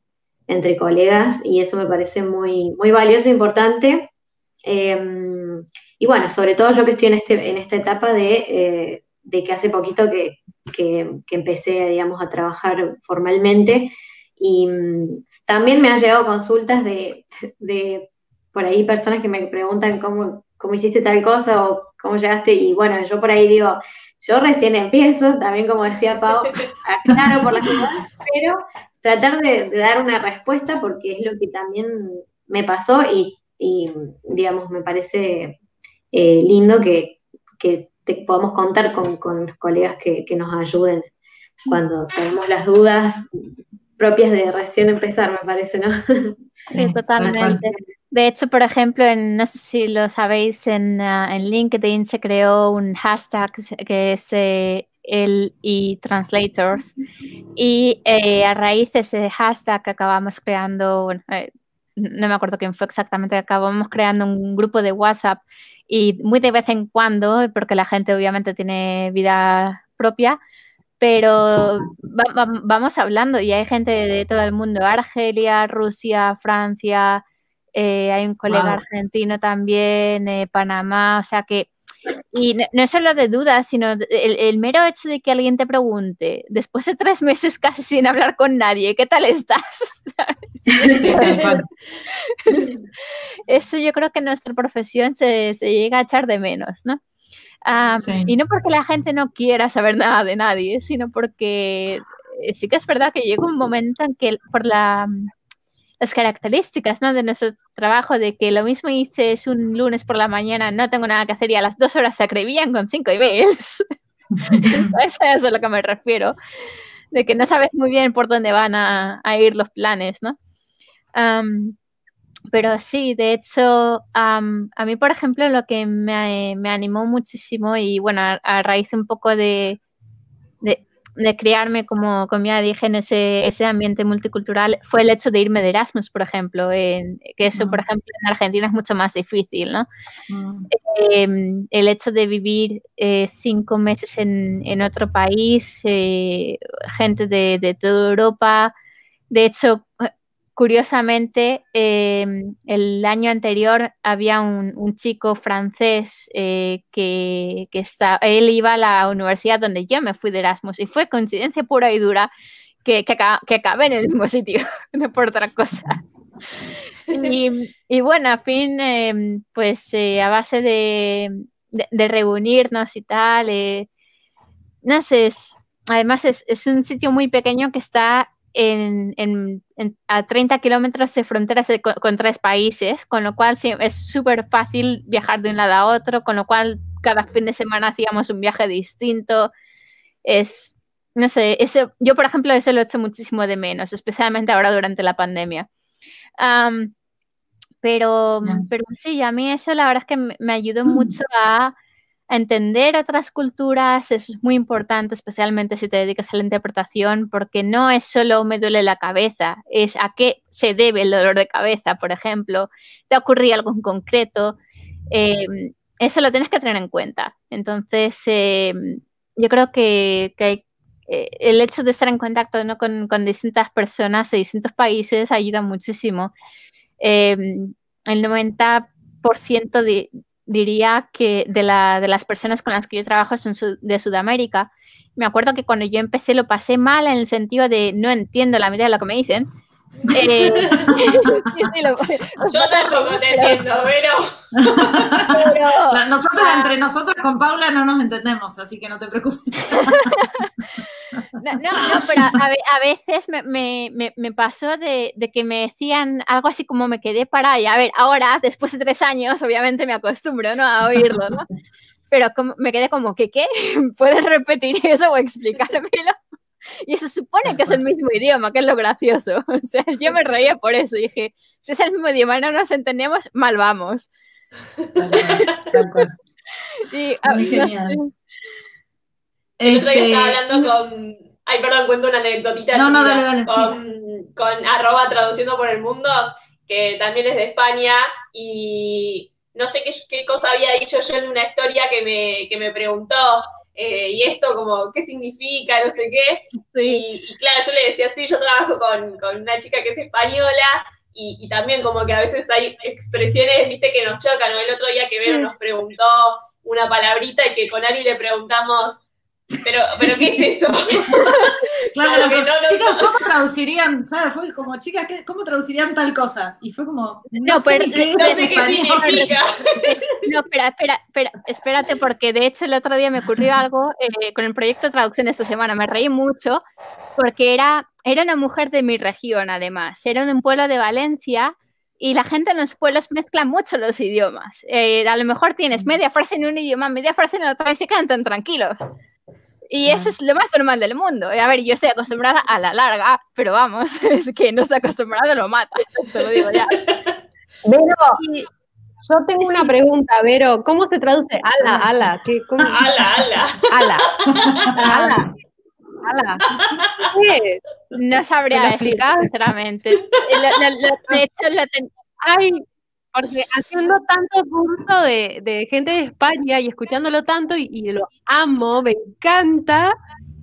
entre colegas y eso me parece muy, muy valioso e importante. Y bueno, sobre todo yo que estoy en, este, en esta etapa de, de que hace poquito que, que, empecé, digamos, a trabajar formalmente. Y mm, también me han llegado consultas de, por ahí personas que me preguntan cómo, cómo hiciste tal cosa o cómo llegaste. Y bueno, yo por ahí digo, yo recién empiezo, también como decía Pau, claro por las cosas, pero tratar de, dar una respuesta porque es lo que también me pasó y, digamos, me parece eh, lindo que, que podamos contar con, los colegas que, nos ayuden cuando tenemos las dudas propias de recién empezar, me parece, ¿no? Sí, totalmente. De hecho, por ejemplo, en, no sé si lo sabéis, en, uh, LinkedIn se creó un hashtag que es eh, el y translators y eh, a raíz de ese hashtag que acabamos creando, eh, no me acuerdo quién fue exactamente, acabamos creando un grupo de WhatsApp y muy de vez en cuando, porque la gente obviamente tiene vida propia, pero vamos hablando y hay gente de todo el mundo, Argelia, Rusia, Francia, eh, hay un colega argentino también, eh, Panamá, o sea que y no, es solo de dudas, sino el, mero hecho de que alguien te pregunte, después de tres meses casi sin hablar con nadie, ¿qué tal estás? Eso yo creo que en nuestra profesión se, llega a echar de menos, ¿no? Ah, y no porque la gente no quiera saber nada de nadie, sino porque eh, sí que es verdad que llega un momento en que por la las características ¿no? de nuestro trabajo, de que lo mismo dices un lunes por la mañana, no tengo nada que hacer y a las dos horas se acribillan con cinco emails. eso es a lo que me refiero, de que no sabes muy bien por dónde van a, ir los planes, ¿no? pero sí, de hecho, a mí, por ejemplo, lo que me, me animó muchísimo y bueno, a raíz un poco de, de criarme, como, como ya dije, en ese, ese ambiente multicultural fue el hecho de irme de Erasmus, por ejemplo, en, que eso, por mm. ejemplo, en Argentina es mucho más difícil, ¿no? Mm. Em, el hecho de vivir eh, cinco meses en, en otro país, eh, gente de, de toda Europa, de hecho, Curiosamente, em, el año anterior había un, chico francés eh, que, está, él iba a la universidad donde yo me fui de Erasmus y fue coincidencia pura y dura que, que, acabé en el mismo sitio, no por otra cosa. Y, bueno, a fin, em, pues eh, a base de, reunirnos y tal, eh, no sé, además es, es, un sitio muy pequeño que está en, a 30 kilómetros de fronteras con, tres países, con lo cual es súper fácil viajar de un lado a otro, con lo cual cada fin de semana hacíamos un viaje distinto. Es, no sé, ese, yo por ejemplo eso lo he hecho muchísimo de menos, especialmente ahora durante la pandemia. pero, pero sí, a mí eso la verdad es que me, ayudó mucho a, entender otras culturas es muy importante, especialmente si te dedicas a la interpretación, porque no es solo me duele la cabeza, es a qué se debe el dolor de cabeza, por ejemplo, te ocurrido algo en concreto. Em, eso lo tienes que tener en cuenta. Entonces, em, yo creo que, que eh, el hecho de estar en contacto con, con, distintas personas de distintos países ayuda muchísimo. Em, el 90% de, diría que de, la, de, las personas con las que yo trabajo son de Sudamérica. Me acuerdo que cuando yo empecé lo pasé mal en el sentido de no entiendo la mitad de lo que me dicen. Eh, yo tampoco te entiendo, pero... nosotros entre nosotros con Paula no nos entendemos, así que no te preocupes. No, no, pero a, veces me, pasó de, que me decían algo así como me quedé para y a ver, ahora, después de tres años, obviamente me acostumbro, ¿no? A oírlo, ¿no? Pero me quedé como, ¿qué qué? ¿Puedes repetir eso o explicármelo? Y se supone que es el mismo idioma, que es lo gracioso. O sea, yo me reía por eso. Y dije, si es el mismo idioma y no nos entendemos, mal vamos. Sí, ah, el otro día estaba este, hablando con. Ay, perdón, cuento una anécdotita. No, no, dale, dale. Con, con arroba traduciendo por el mundo, que también es de España, y no sé qué, qué cosa había dicho yo en una historia que me, que me preguntó. Eh, y esto como, ¿qué significa? No sé qué. Y, claro, yo le decía, sí, yo trabajo con, con una chica que es española y, y, también como que a veces hay expresiones, viste, que nos chocan. El otro día que Vero nos preguntó una palabrita y que con Ari le preguntamos, pero, pero ¿qué es eso? claro, chicas, ¿cómo traducirían? Claro, fue como, chicas, ¿cómo traducirían tal cosa? Y fue como, no, pero, qué, no, no, espera, espera, espera, espérate, porque de hecho el otro día me ocurrió algo eh, con el proyecto de traducción esta semana. Me reí mucho porque era, era una mujer de mi región, además. Era de un pueblo de Valencia y la gente en los pueblos mezcla mucho los idiomas. Eh, a lo mejor tienes media frase en un idioma, media frase en otro y se quedan tan tranquilos. Y eso es lo más normal del mundo. A ver, yo estoy acostumbrada a la larga, pero vamos, es que no está acostumbrado lo mata, te lo digo ya. Vero, yo tengo una pregunta, Vero, ¿cómo se traduce ala, ala? ¿Qué, cómo? Ala, ala. Ala. Ala. Ala. ¿Qué? No sabría explicar, sinceramente. de hecho, lo Ay, porque haciendo tanto curso de, gente de España y escuchándolo tanto y, lo amo, me encanta.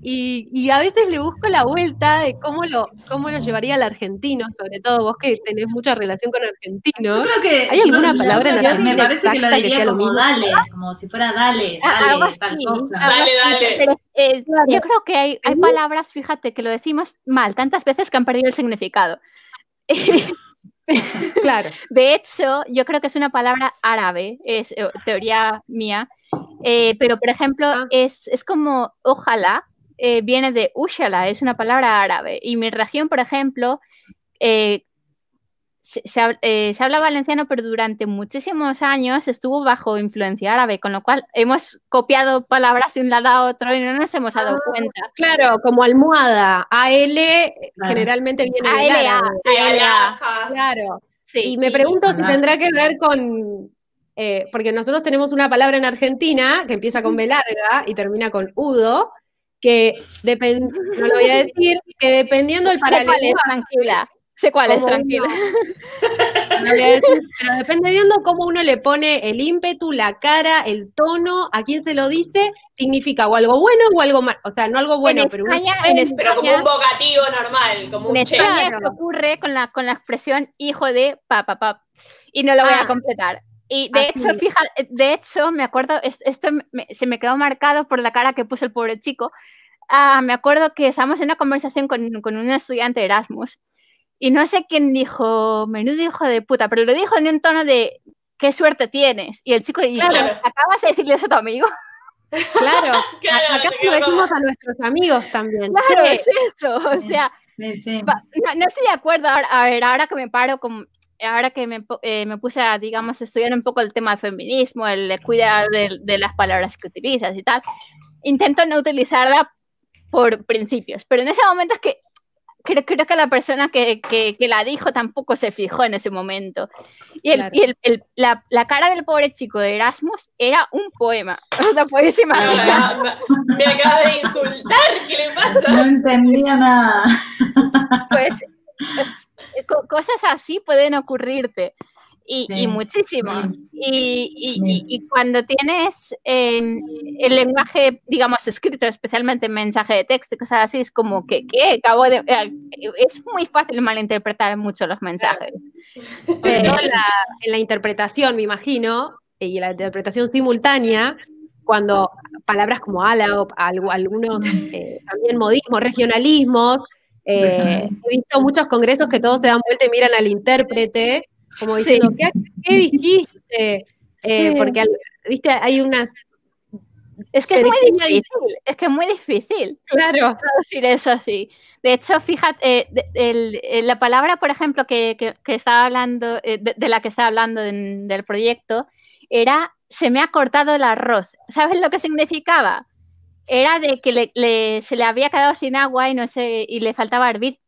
Y, a veces le busco la vuelta de cómo lo, cómo lo llevaría al argentino, sobre todo vos que tenés mucha relación con argentinos. Yo creo que hay alguna palabra en argentino. Me parece que lo diría como dale, como si fuera dale, dale, tal cosa. Dale, dale. Eh, yo creo que hay, hay palabras, fíjate, que lo decimos mal tantas veces que han perdido el significado. Claro. De hecho, yo creo que es una palabra árabe, es eh, teoría mía, eh, pero por ejemplo, ah. es, como ojalá, eh, viene de ushala, es una palabra árabe. Y mi región, por ejemplo, se, habla valenciano, pero durante muchísimos años estuvo bajo influencia árabe, con lo cual hemos copiado palabras de un lado a otro y no nos hemos dado ah, cuenta. Claro, como almohada, AL generalmente viene de árabe. Claro. y me pregunto si tendrá que ver con, eh, porque nosotros tenemos una palabra en Argentina que empieza con B larga y termina con udo, que depende, no lo voy a decir, que dependiendo del paralelo. tranquila. Sé cuál es, tranquila. pero dependiendo cómo uno le pone el ímpetu, la cara, el tono, a quién se lo dice, significa o algo bueno o algo malo. O sea, no algo bueno, pero, pero como un vocativo normal, como un En España ocurre con la, con la expresión hijo de papá, pa, y no lo voy a ah. completar. Y de hecho, fíjate, de hecho, me acuerdo, esto se me quedó marcado por la cara que puso el pobre chico. Ah, me acuerdo que estábamos en una conversación con, con un estudiante de Erasmus y no sé quién dijo, menudo hijo de puta, pero lo dijo en un tono de, qué suerte tienes. Y el chico le dijo, acabas de decirle eso a tu amigo. Claro, acá lo decimos a nuestros amigos también. Claro, es eso, o sea, no, estoy de acuerdo, a ver, ahora que me paro con, ahora que me, eh, me, puse a, digamos, estudiar un poco el tema del feminismo, el cuidar de, de, las palabras que utilizas y tal, intento no utilizarla por principios, pero en ese momento es que creo, creo que la persona que, que, la dijo tampoco se fijó en ese momento. Y, el, y el, la, la, cara del pobre chico de Erasmus era un poema. O sea, puedes imaginar. Me acaba de insultar, ¿qué le pasa? No entendía nada. Pues, pues cosas así pueden ocurrirte. Y, muchísimo. Y, cuando tienes em, el lenguaje, digamos, escrito, especialmente en mensaje de texto y cosas así, es como que, ¿qué? Acabo de, eh, es muy fácil malinterpretar mucho los mensajes. en, la, interpretación, me imagino, y la interpretación simultánea, cuando palabras como ala o algunos eh, también modismos, regionalismos, eh, he visto muchos congresos que todos se dan vuelta y miran al intérprete como diciendo, ¿qué, dijiste? Eh, porque, viste, hay unas... Es que es muy difícil, es que es muy difícil claro. decir eso así. De hecho, fíjate, eh, la palabra, por ejemplo, que, que, estaba hablando, eh, de, la que estaba hablando del proyecto, era se me ha cortado el arroz. ¿Sabes lo que significaba? Era de que se le había quedado sin agua y no sé, y le faltaba hervir.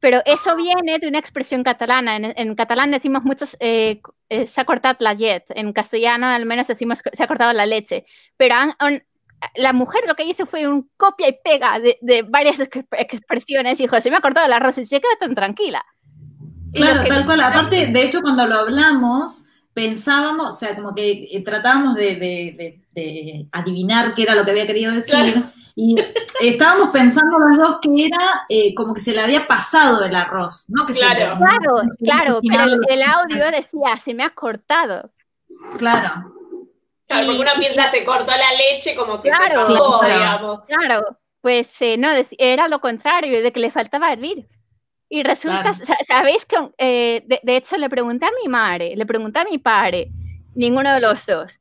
Pero eso viene de una expresión catalana. En, catalán decimos muchos, eh, eh, se ha cortado la llet. En castellano al menos decimos se ha cortado la leche. Pero la mujer lo que hizo fue un copia y pega de, varias expresiones y dijo, se me ha cortado el arroz y se quedó tan tranquila. Claro, tal cual. Aparte, de hecho, cuando lo hablamos, pensábamos, o sea, como que eh, tratábamos de, adivinar qué era lo que había querido decir, y estábamos pensando los dos que era eh, como que se le había pasado el arroz, ¿no? claro, claro, claro, pero el, audio decía, se me ha cortado. Claro. Claro, porque una piensa se cortó la leche, como que claro, se pasó, digamos. Claro, pues eh, no, era lo contrario, de que le faltaba hervir. Y resulta, ¿sabéis que? Eh, de, hecho, le pregunté a mi madre, le pregunté a mi padre, ninguno de los dos.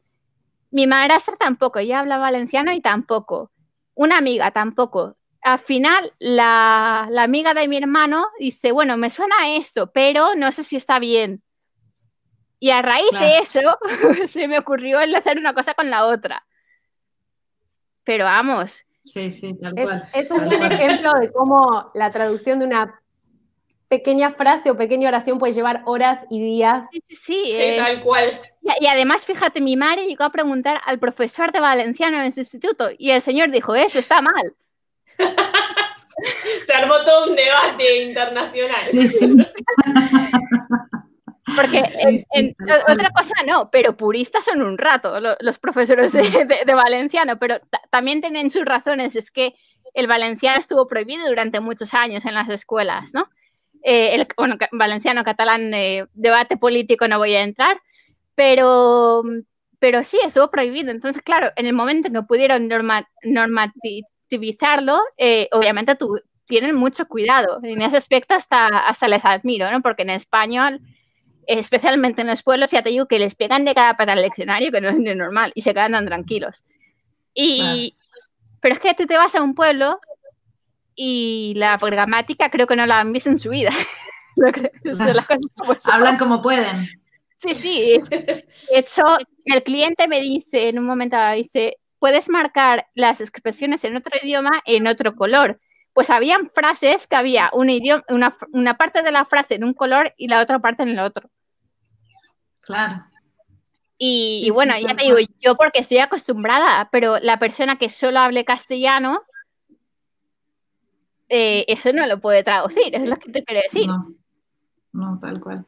Mi madrastra tampoco, ella habla valenciano y tampoco. Una amiga tampoco. Al final, la, amiga de mi hermano dice, bueno, me suena esto, pero no sé si está bien. Y a raíz de eso, se me ocurrió enlazar una cosa con la otra. Pero vamos. Sí, sí, tal cual. Esto es un ejemplo de cómo la traducción de una pequeña frase o pequeña oración puede llevar horas y días. Sí, sí, sí. tal cual. Y, además, fíjate, mi madre llegó a preguntar al profesor de valenciano en su instituto y el señor dijo, eso está mal. Se armó todo un debate internacional. Porque otra cosa no, pero puristas son un rato los profesores de, valenciano, pero también tienen sus razones, es que el valenciano estuvo prohibido durante muchos años en las escuelas, ¿no? Eh, el bueno, valenciano, catalán, eh, debate político no voy a entrar, pero, pero sí, estuvo prohibido. Entonces, claro, en el momento en que pudieron normativizarlo, eh, obviamente tu, tienen mucho cuidado. En ese aspecto hasta, hasta les admiro, ¿no? Porque en español, especialmente en los pueblos, ya te digo que les pegan de cada para el leccionario, que no es normal, y se quedan tan tranquilos. Y, Pero es que tú te vas a un pueblo y la gramática creo que no la han visto en su vida. Hablan como pueden. Sí, sí. Eso, el cliente me dice en un momento, dice, puedes marcar las expresiones en otro idioma en otro color. Pues habían frases que había un idioma, una, una parte de la frase en un color y la otra parte en el otro. Claro. Y, bueno, ya te digo, yo porque estoy acostumbrada, pero la persona que solo hable castellano, eh, eso no lo puede traducir, es lo que te quiero decir. No, tal cual.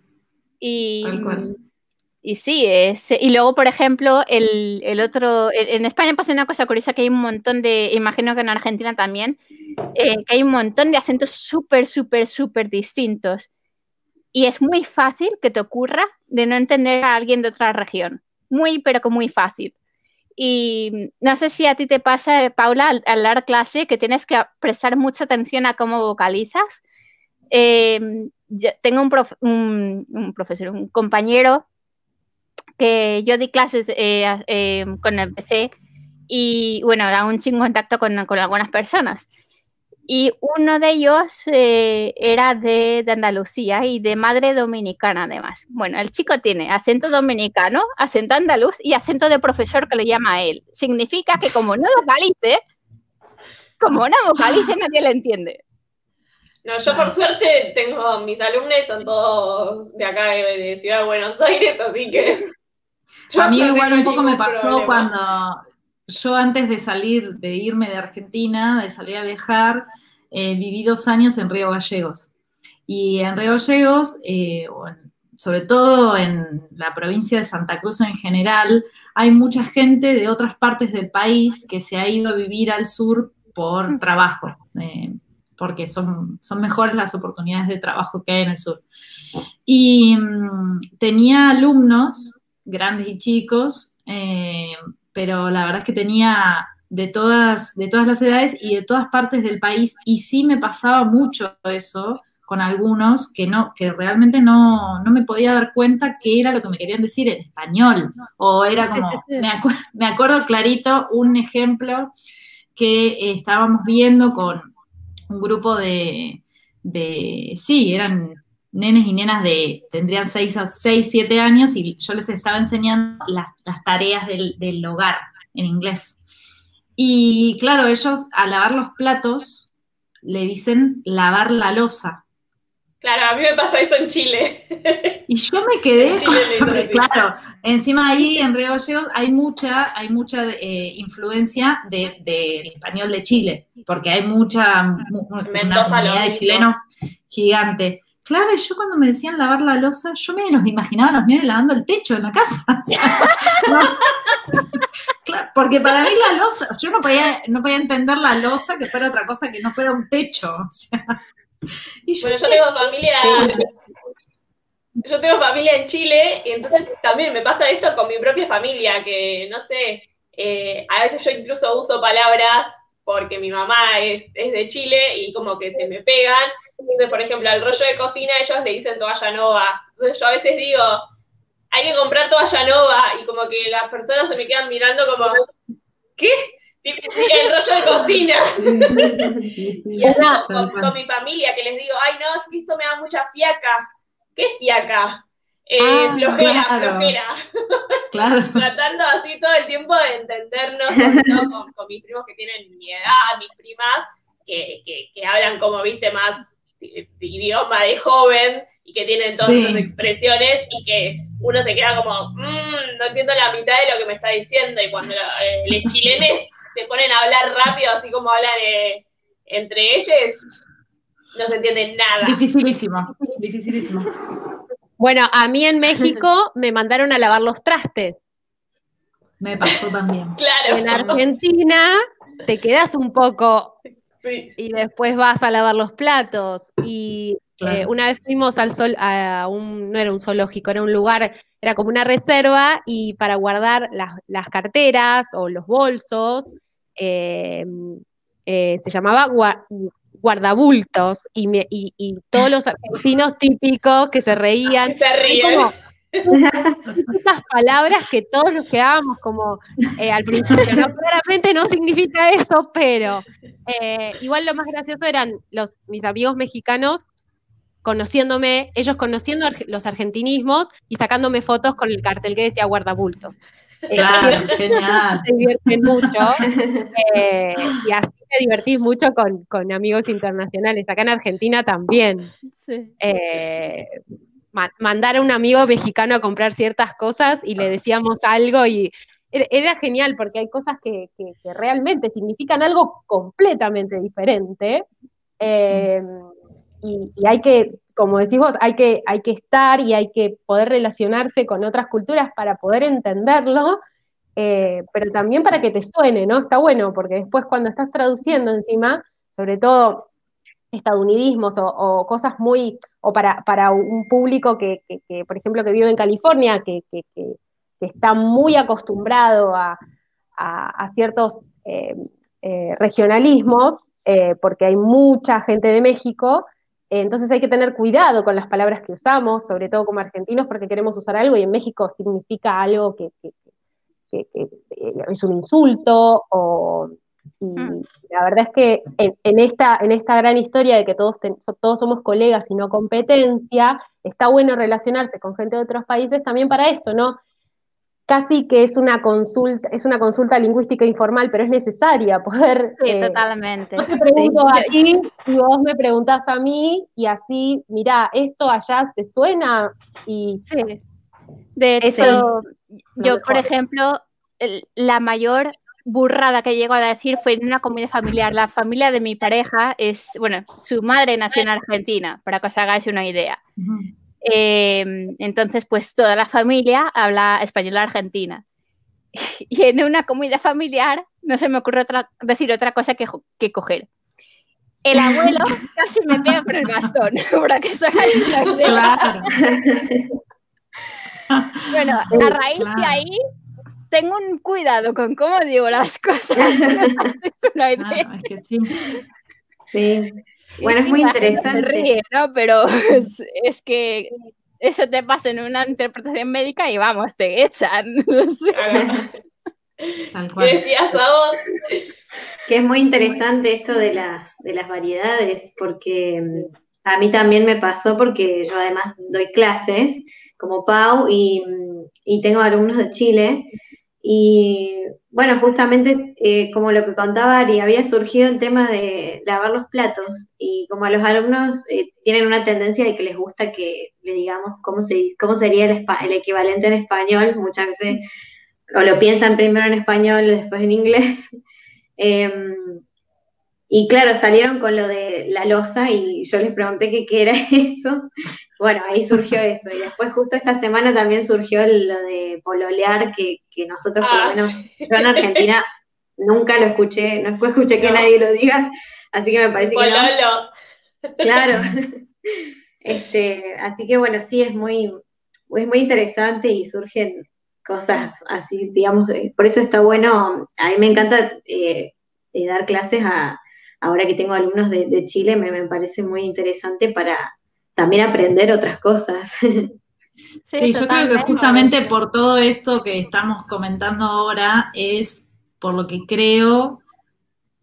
Y, y sí, es, y luego, por ejemplo, el, otro, en España pasa una cosa curiosa que hay un montón de, imagino que en Argentina también, eh, que hay un montón de acentos súper, súper, súper distintos. Y es muy fácil que te ocurra de no entender a alguien de otra región. Muy, pero que muy fácil. Y no sé si a ti te pasa, Paula, al, dar clase, que tienes que prestar mucha atención a cómo vocalizas. Em, tengo un, profesor, un compañero que yo di clases con el PC y bueno, aún sin contacto con, con algunas personas. Y uno de ellos eh, era de, Andalucía y de madre dominicana además. Bueno, el chico tiene acento dominicano, acento andaluz y acento de profesor que le llama a él. Significa que como no vocalice, Como una vocaliza nadie la entiende. No, yo por suerte tengo, mis alumnos son todos de acá de, Ciudad de Buenos Aires, así que... A mí igual un poco me pasó cuando yo antes de salir, de irme de Argentina, de salir a viajar, eh, viví dos años en Río Gallegos. Y en Río Gallegos, eh, sobre todo en la provincia de Santa Cruz en general, hay mucha gente de otras partes del país que se ha ido a vivir al sur por mm. trabajo. Eh, porque son, son mejores las oportunidades de trabajo que hay en el sur. Y mm, tenía alumnos, grandes y chicos, eh, pero la verdad es que tenía de todas, de todas las edades y de todas partes del país, y sí me pasaba mucho eso con algunos que no, que realmente no, no me podía dar cuenta qué era lo que me querían decir en español. O era como, me, me acuerdo clarito un ejemplo que estábamos viendo con un grupo de, sí, eran nenes y nenas de, tendrían 6 a 6, 7 años y yo les estaba enseñando las, tareas del, del, hogar en inglés. Y claro, ellos a lavar los platos le dicen lavar la losa. Claro, a mí me pasa eso en Chile. Y yo me quedé con, claro, encima ahí en Río Gallegos hay mucha, hay mucha eh, influencia del de, español de Chile, porque hay mucha, una comunidad de chilenos gigante. Claro, yo cuando me decían lavar la losa, yo me los imaginaba a los niños lavando el techo en la casa. claro, porque para mí la losa, yo no podía, no podía entender la losa que fuera otra cosa que no fuera un techo. O sea, bueno, yo tengo familia. Yo tengo familia en Chile y entonces también me pasa esto con mi propia familia, que no sé, eh, a veces yo incluso uso palabras porque mi mamá es, de Chile y como que se me pegan. Entonces, por ejemplo, al rollo de cocina ellos le dicen toalla nova. Entonces yo a veces digo, hay que comprar toalla nova y como que las personas se me quedan mirando como, ¿qué? el rollo de cocina. y con, mi familia que les digo, ay no, es que esto me da mucha fiaca. ¿Qué fiaca? Eh, ah, flojera, flojera. Tratando así todo el tiempo de entendernos, con, mis primos que tienen mi edad, mis primas, que, que, hablan como, viste, más idioma de joven y que tienen todas esas expresiones y que uno se queda como, mmm, no entiendo la mitad de lo que me está diciendo y cuando eh, los chilenes se ponen a hablar rápido, así como hablan eh, entre ellos, no se entiende nada. Dificilísimo, dificilísimo. Bueno, a mí en México me mandaron a lavar los trastes. Me pasó también. Claro. En Argentina te quedas un poco y después vas a lavar los platos. Y eh, una vez fuimos al sol, a un, no era un zoológico, era un lugar, era como una reserva, y para guardar las, las carteras o los bolsos, Em, eh, se llamaba guardabultos y, y, todos los argentinos típicos que se reían. Se Estas palabras que todos nos quedábamos como eh, al principio, Claramente no significa eso, pero eh, igual lo más gracioso eran los, mis amigos mexicanos conociéndome, ellos conociendo los argentinismos y sacándome fotos con el cartel que decía guardabultos. Claro, genial. Se divierten mucho. Eh, y así te divertís mucho con, amigos internacionales. Acá en Argentina también. Eh, mandar a un amigo mexicano a comprar ciertas cosas y le decíamos algo y era genial porque hay cosas que, realmente significan algo completamente diferente. Eh, y, hay que, como decís vos, hay que, hay que estar y hay que poder relacionarse con otras culturas para poder entenderlo, eh, pero también para que te suene, ¿no? Está bueno, porque después cuando estás traduciendo encima, sobre todo estadounidismos o, cosas muy, o para, para un público que, por ejemplo, que vive en California, que, está muy acostumbrado a, ciertos eh, eh, regionalismos, porque hay mucha gente de México, entonces hay que tener cuidado con las palabras que usamos, sobre todo como argentinos, porque queremos usar algo y en México significa algo que, es un insulto. O, y mm. la verdad es que en, esta, en esta gran historia de que todos, todos somos colegas y no competencia, está bueno relacionarse con gente de otros países también para esto, ¿no? casi que es una consulta, es una consulta lingüística informal, pero es necesaria poder. Sí, eh, totalmente. Yo te pregunto a ti y vos me preguntás a mí, y así, mira, esto allá te suena y. Sí. De hecho, yo, por ejemplo, la mayor burrada que llego a decir fue en una comida familiar. La familia de mi pareja es, bueno, su madre nació en Argentina, para que os hagáis una idea. Em, entonces, pues toda la familia habla español argentina. Y en una comida familiar no se me ocurre otra, decir otra cosa que, que coger. El abuelo casi me pega con el bastón, para que os hagáis una idea. bueno, a raíz de ahí tengo un cuidado con cómo digo las cosas. una idea. es que sí. Sí. Bueno, es muy interesante. ¿no? Pero es, que eso te pasa en una interpretación médica y vamos, te echan. No sé. Tal cual. decías a vos? Que es muy interesante esto de las, de las variedades, porque mm, a mí también me pasó porque yo además doy clases como Pau y, mm, y tengo alumnos de Chile y bueno, justamente eh, como lo que contaba Ari, había surgido el tema de lavar los platos y como a los alumnos eh, tienen una tendencia de que les gusta que le digamos cómo, se, cómo sería el, el equivalente en español, muchas veces o lo piensan primero en español, después en inglés. Em, y claro, salieron con lo de la losa y yo les pregunté qué era eso bueno, ahí surgió eso. Y después justo esta semana también surgió lo de pololear, que, nosotros por lo ah. menos, yo en Argentina nunca lo escuché, no escuché que nadie lo diga, así que me parece que no. Claro. Este, así que bueno, sí, es muy, es muy interesante y surgen cosas así, digamos, por eso está bueno, a mí me encanta eh, eh, dar clases a, ahora que tengo alumnos de, Chile, me parece muy interesante para también aprender otras cosas. Sí, yo creo que justamente por todo esto que estamos comentando ahora es por lo que creo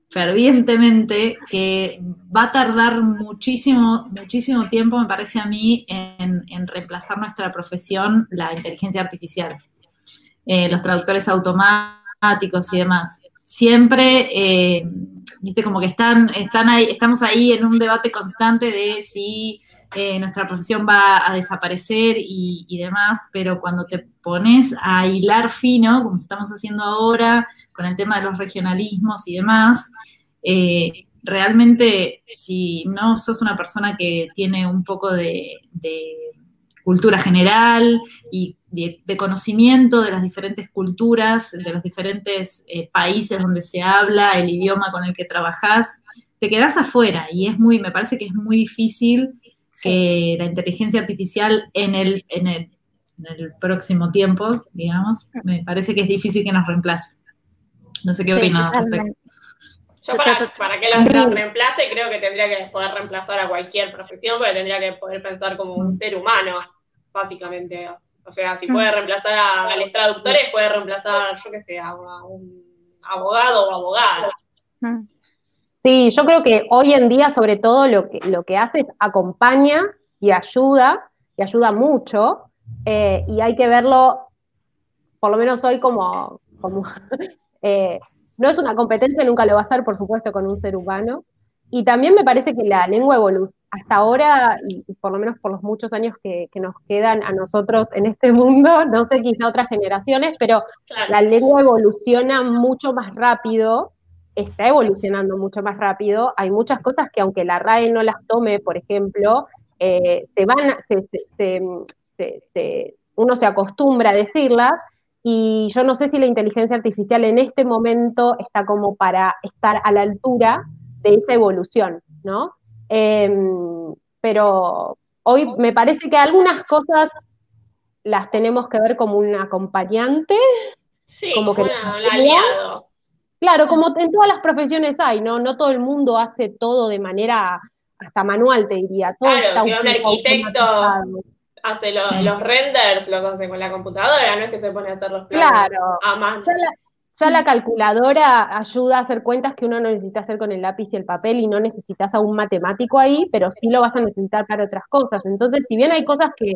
fervientemente que va a tardar muchísimo, muchísimo tiempo, me parece a mí, en, reemplazar nuestra profesión la inteligencia artificial, eh, los traductores automáticos y demás. Siempre, eh, viste, como que están, están ahí, estamos ahí en un debate constante de si eh, nuestra profesión va a desaparecer y, demás, pero cuando te pones a hilar fino, como estamos haciendo ahora, con el tema de los regionalismos y demás, eh, realmente si no sos una persona que tiene un poco de, cultura general y de, conocimiento de las diferentes culturas, de los diferentes eh, países donde se habla, el idioma con el que trabajás, te quedás afuera y es muy, me parece que es muy difícil que la inteligencia artificial en el, en el, próximo tiempo, digamos, me parece que es difícil que nos reemplace. No sé qué opinas Yo para, para que lo reemplace creo que tendría que poder reemplazar a cualquier profesión, porque tendría que poder pensar como un ser humano, básicamente. O sea, si puede reemplazar a, los traductores, puede reemplazar, yo qué sé, a, un abogado o abogada. Sí, yo creo que hoy en día, sobre todo, lo que, lo que hace es acompaña y ayuda, y ayuda mucho, eh, y hay que verlo, por lo menos hoy, como, como eh, no es una competencia, nunca lo va a ser, por supuesto, con un ser humano. Y también me parece que la lengua evoluciona, hasta ahora, y por lo menos por los muchos años que, nos quedan a nosotros en este mundo, no sé, quizá otras generaciones, pero la lengua evoluciona mucho más rápido está evolucionando mucho más rápido. Hay muchas cosas que aunque la RAE no las tome, por ejemplo, eh, se van, uno se acostumbra a decirlas y yo no sé si la inteligencia artificial en este momento está como para estar a la altura de esa evolución, ¿no? Em, pero hoy me parece que algunas cosas las tenemos que ver como un acompañante. Sí, como que un aliado. Claro, como en todas las profesiones hay, ¿no? No todo el mundo hace todo de manera hasta manual, te diría. claro, si un arquitecto hace los renders, lo hace con la computadora, no es que se pone a hacer los planos claro. a mano. Ya la, calculadora ayuda a hacer cuentas que uno no necesita hacer con el lápiz y el papel y no necesitas a un matemático ahí, pero sí lo vas a necesitar para otras cosas. Entonces, si bien hay cosas que,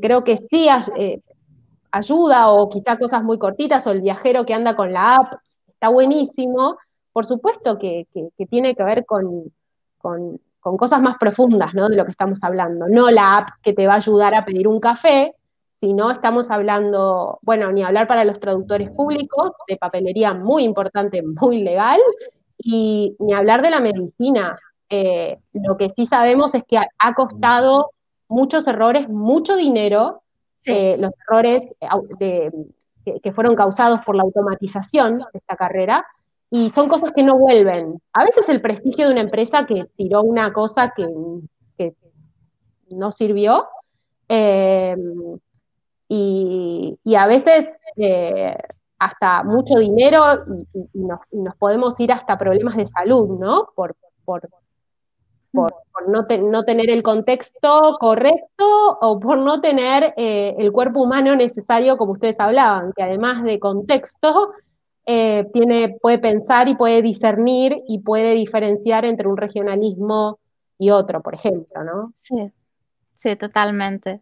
creo que sí eh, ayuda o quizá cosas muy cortitas o el viajero que anda con la app, está buenísimo. Por supuesto que, tiene que ver con, con, cosas más profundas ¿no? de lo que estamos hablando. No la app que te va a ayudar a pedir un café, sino estamos hablando, bueno, ni hablar para los traductores públicos, de papelería muy importante, muy legal, y ni hablar de la medicina. Eh, lo que sí sabemos es que ha costado muchos errores, mucho dinero, eh, los errores eh, que, fueron causados por la automatización de esta carrera, y son cosas que no vuelven. A veces el prestigio de una empresa que tiró una cosa que, no sirvió, eh, y, a veces hasta mucho dinero y, nos, podemos ir hasta problemas de salud, ¿no? Por, por, no, no, tener el contexto correcto o por no tener eh, el cuerpo humano necesario, como ustedes hablaban, que además de contexto, eh, tiene, puede pensar y puede discernir y puede diferenciar entre un regionalismo y otro, por ejemplo, ¿no? Sí, sí, totalmente.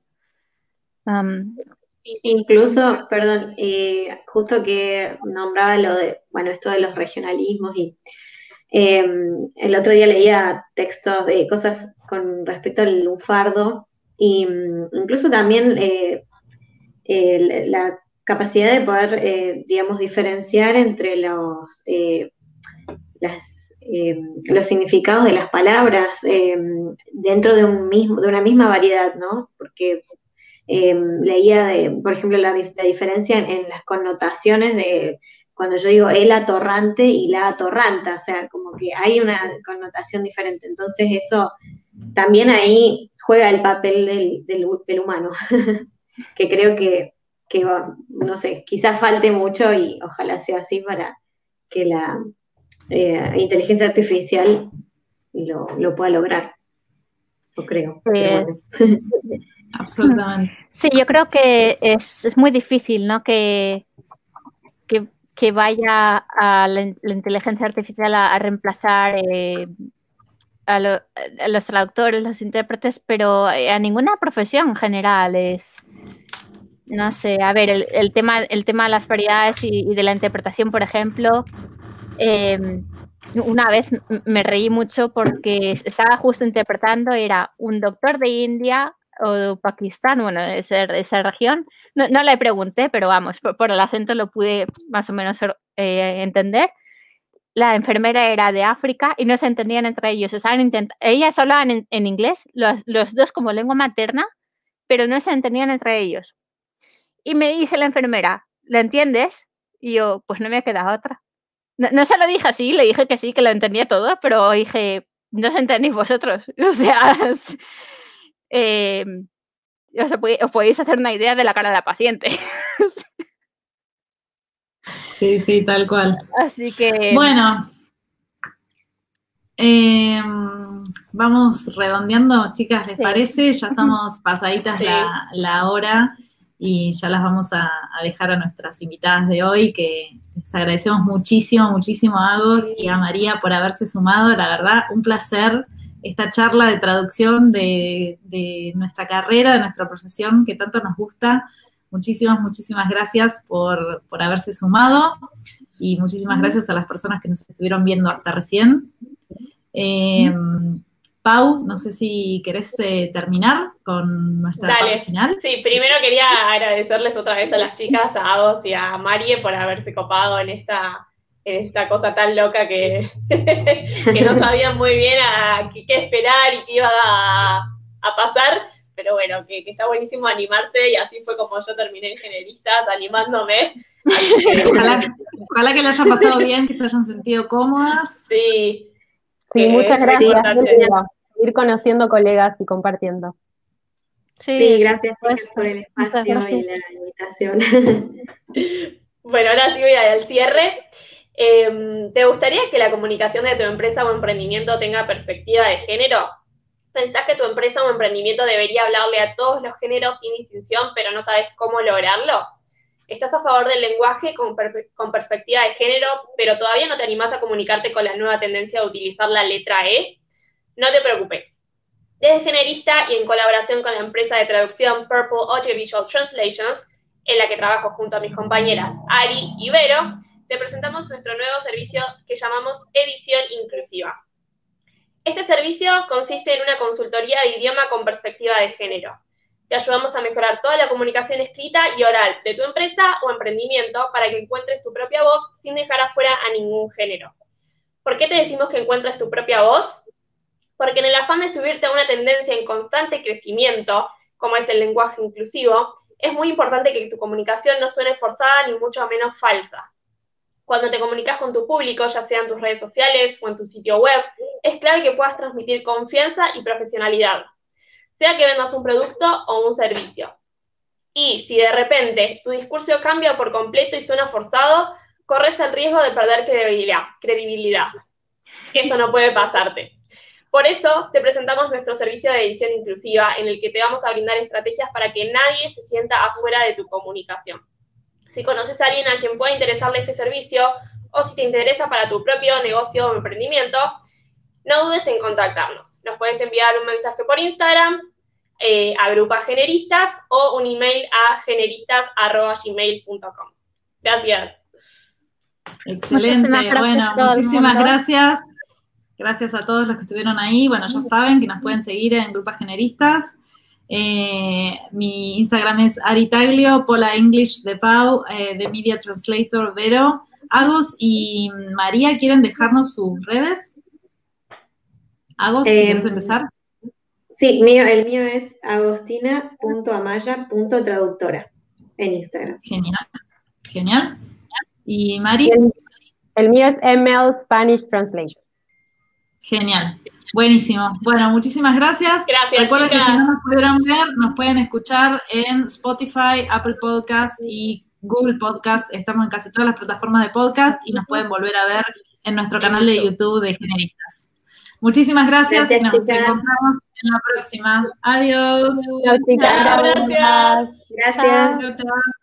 Incluso, perdón, eh, justo que nombraba lo de, bueno, esto de los regionalismos y Em, el otro día leía textos de cosas con respecto al lunfardo mm, incluso también eh, la capacidad de poder, eh, digamos, diferenciar entre los, eh, em, los significados de las palabras em, dentro de, un mismo, de una misma variedad, ¿no? Porque leía, por ejemplo, la, diferencia en, las connotaciones de cuando yo digo el atorrante y la atorranta, o sea, como que hay una connotación diferente. Entonces eso también ahí juega el papel del, humano, que creo que, no sé, quizás falte mucho y ojalá sea así para que la eh, inteligencia artificial lo, pueda lograr. Lo creo. Absolutamente. Sí, yo creo que es, es muy difícil, ¿no? Que, que vaya a la, inteligencia artificial a, reemplazar eh, a, los traductores, los intérpretes, pero eh, a ninguna profesión en general es, no sé, a ver, el, tema, el tema de las variedades y, de la interpretación, por ejemplo, em, una vez me reí mucho porque estaba justo interpretando, era un doctor de India o Pakistán, bueno, esa, esa región. No, le pregunté, pero vamos, por, el acento lo pude más o menos eh, entender. La enfermera era de África y no se entendían entre ellos. Estaban ellas hablaban en, en inglés, los, los, dos como lengua materna, pero no se entendían entre ellos. Y me dice la enfermera, ¿la entiendes? Y yo, pues no me ha quedado otra. No, no se lo dije así, le dije que sí, que lo entendía todo, pero dije, no os entendéis vosotros. O sea, eh, os podéis hacer una idea de la cara de la paciente. sí, sí, tal cual. Así que. Bueno. Em, vamos redondeando, chicas, ¿les parece? Ya estamos pasaditas la, hora y ya las vamos a, dejar a nuestras invitadas de hoy, que les agradecemos muchísimo, muchísimo a Agos y a María por haberse sumado. La verdad, un placer esta charla de traducción de, nuestra carrera, de nuestra profesión que tanto nos gusta. Muchísimas, muchísimas gracias por, haberse sumado y muchísimas gracias a las personas que nos estuvieron viendo hasta recién. Eh, Pau, no sé si querés eh, terminar con nuestra parte final. Sí, primero quería agradecerles otra vez a las chicas, a Agos y a Marie por haberse copado en esta esta cosa tan loca que, que no sabían muy bien a qué, esperar y qué iba a, pasar, pero bueno, que, está buenísimo animarse y así fue como yo terminé en generistas, animándome. Ojalá, que le hayan pasado bien, que se hayan sentido cómodas. Sí. Sí, muchas gracias. Ir conociendo colegas y compartiendo. Sí, gracias por el espacio y la invitación. bueno, ahora sí voy al cierre. Em, ¿Te gustaría que la comunicación de tu empresa o emprendimiento tenga perspectiva de género? ¿Pensás que tu empresa o emprendimiento debería hablarle a todos los géneros sin distinción, pero no sabes cómo lograrlo? ¿Estás a favor del lenguaje con, perspectiva de género, pero todavía no te animás a comunicarte con la nueva tendencia de utilizar la letra E? No te preocupes. Desde Generista y en colaboración con la empresa de traducción Purple Audiovisual Translations, en la que trabajo junto a mis compañeras Ari y Vero, te presentamos nuestro nuevo servicio que llamamos Edición Inclusiva. Este servicio consiste en una consultoría de idioma con perspectiva de género. Te ayudamos a mejorar toda la comunicación escrita y oral de tu empresa o emprendimiento para que encuentres tu propia voz sin dejar afuera a ningún género. ¿Por qué te decimos que encuentres tu propia voz? Porque en el afán de subirte a una tendencia en constante crecimiento, como es el lenguaje inclusivo, es muy importante que tu comunicación no suene forzada ni mucho menos falsa. Cuando te comunicas con tu público, ya sea en tus redes sociales o en tu sitio web, es clave que puedas transmitir confianza y profesionalidad, sea que vendas un producto o un servicio. Y si de repente tu discurso cambia por completo y suena forzado, corres el riesgo de perder credibilidad. credibilidad. Esto no puede pasarte. Por eso te presentamos nuestro servicio de edición inclusiva en el que te vamos a brindar estrategias para que nadie se sienta afuera de tu comunicación. Si conoces a alguien a quien pueda interesarle este servicio o si te interesa para tu propio negocio o emprendimiento, no dudes en contactarnos. Nos puedes enviar un mensaje por Instagram eh, a Grupas Generistas o un email a generistas.gmail.com. Gracias. Excelente. bueno, muchísimas gracias. Gracias a todos los que estuvieron ahí. Bueno, ya saben que nos pueden seguir en Grupas Generistas. Eh, mi Instagram es Aritaglio, Pola English de Pau, eh, de Media Translator Vero. Agos y María, ¿quieren dejarnos sus redes? Agos, si quieres empezar. Sí, mío, el mío es agostina.amaya.traductora en Instagram. Genial, genial. ¿Y Mari? El, mío es ML Spanish Translation. Genial. Buenísimo. Bueno, muchísimas gracias. Gracias. Recuerden que si no nos pudieron ver, nos pueden escuchar en Spotify, Apple Podcast y Google Podcast. Estamos en casi todas las plataformas de podcast y nos pueden volver a ver en nuestro canal de YouTube de Generistas. Muchísimas gracias, y nos encontramos en la próxima. Adiós. Chao, chicas. Gracias. Gracias. Chao, chao.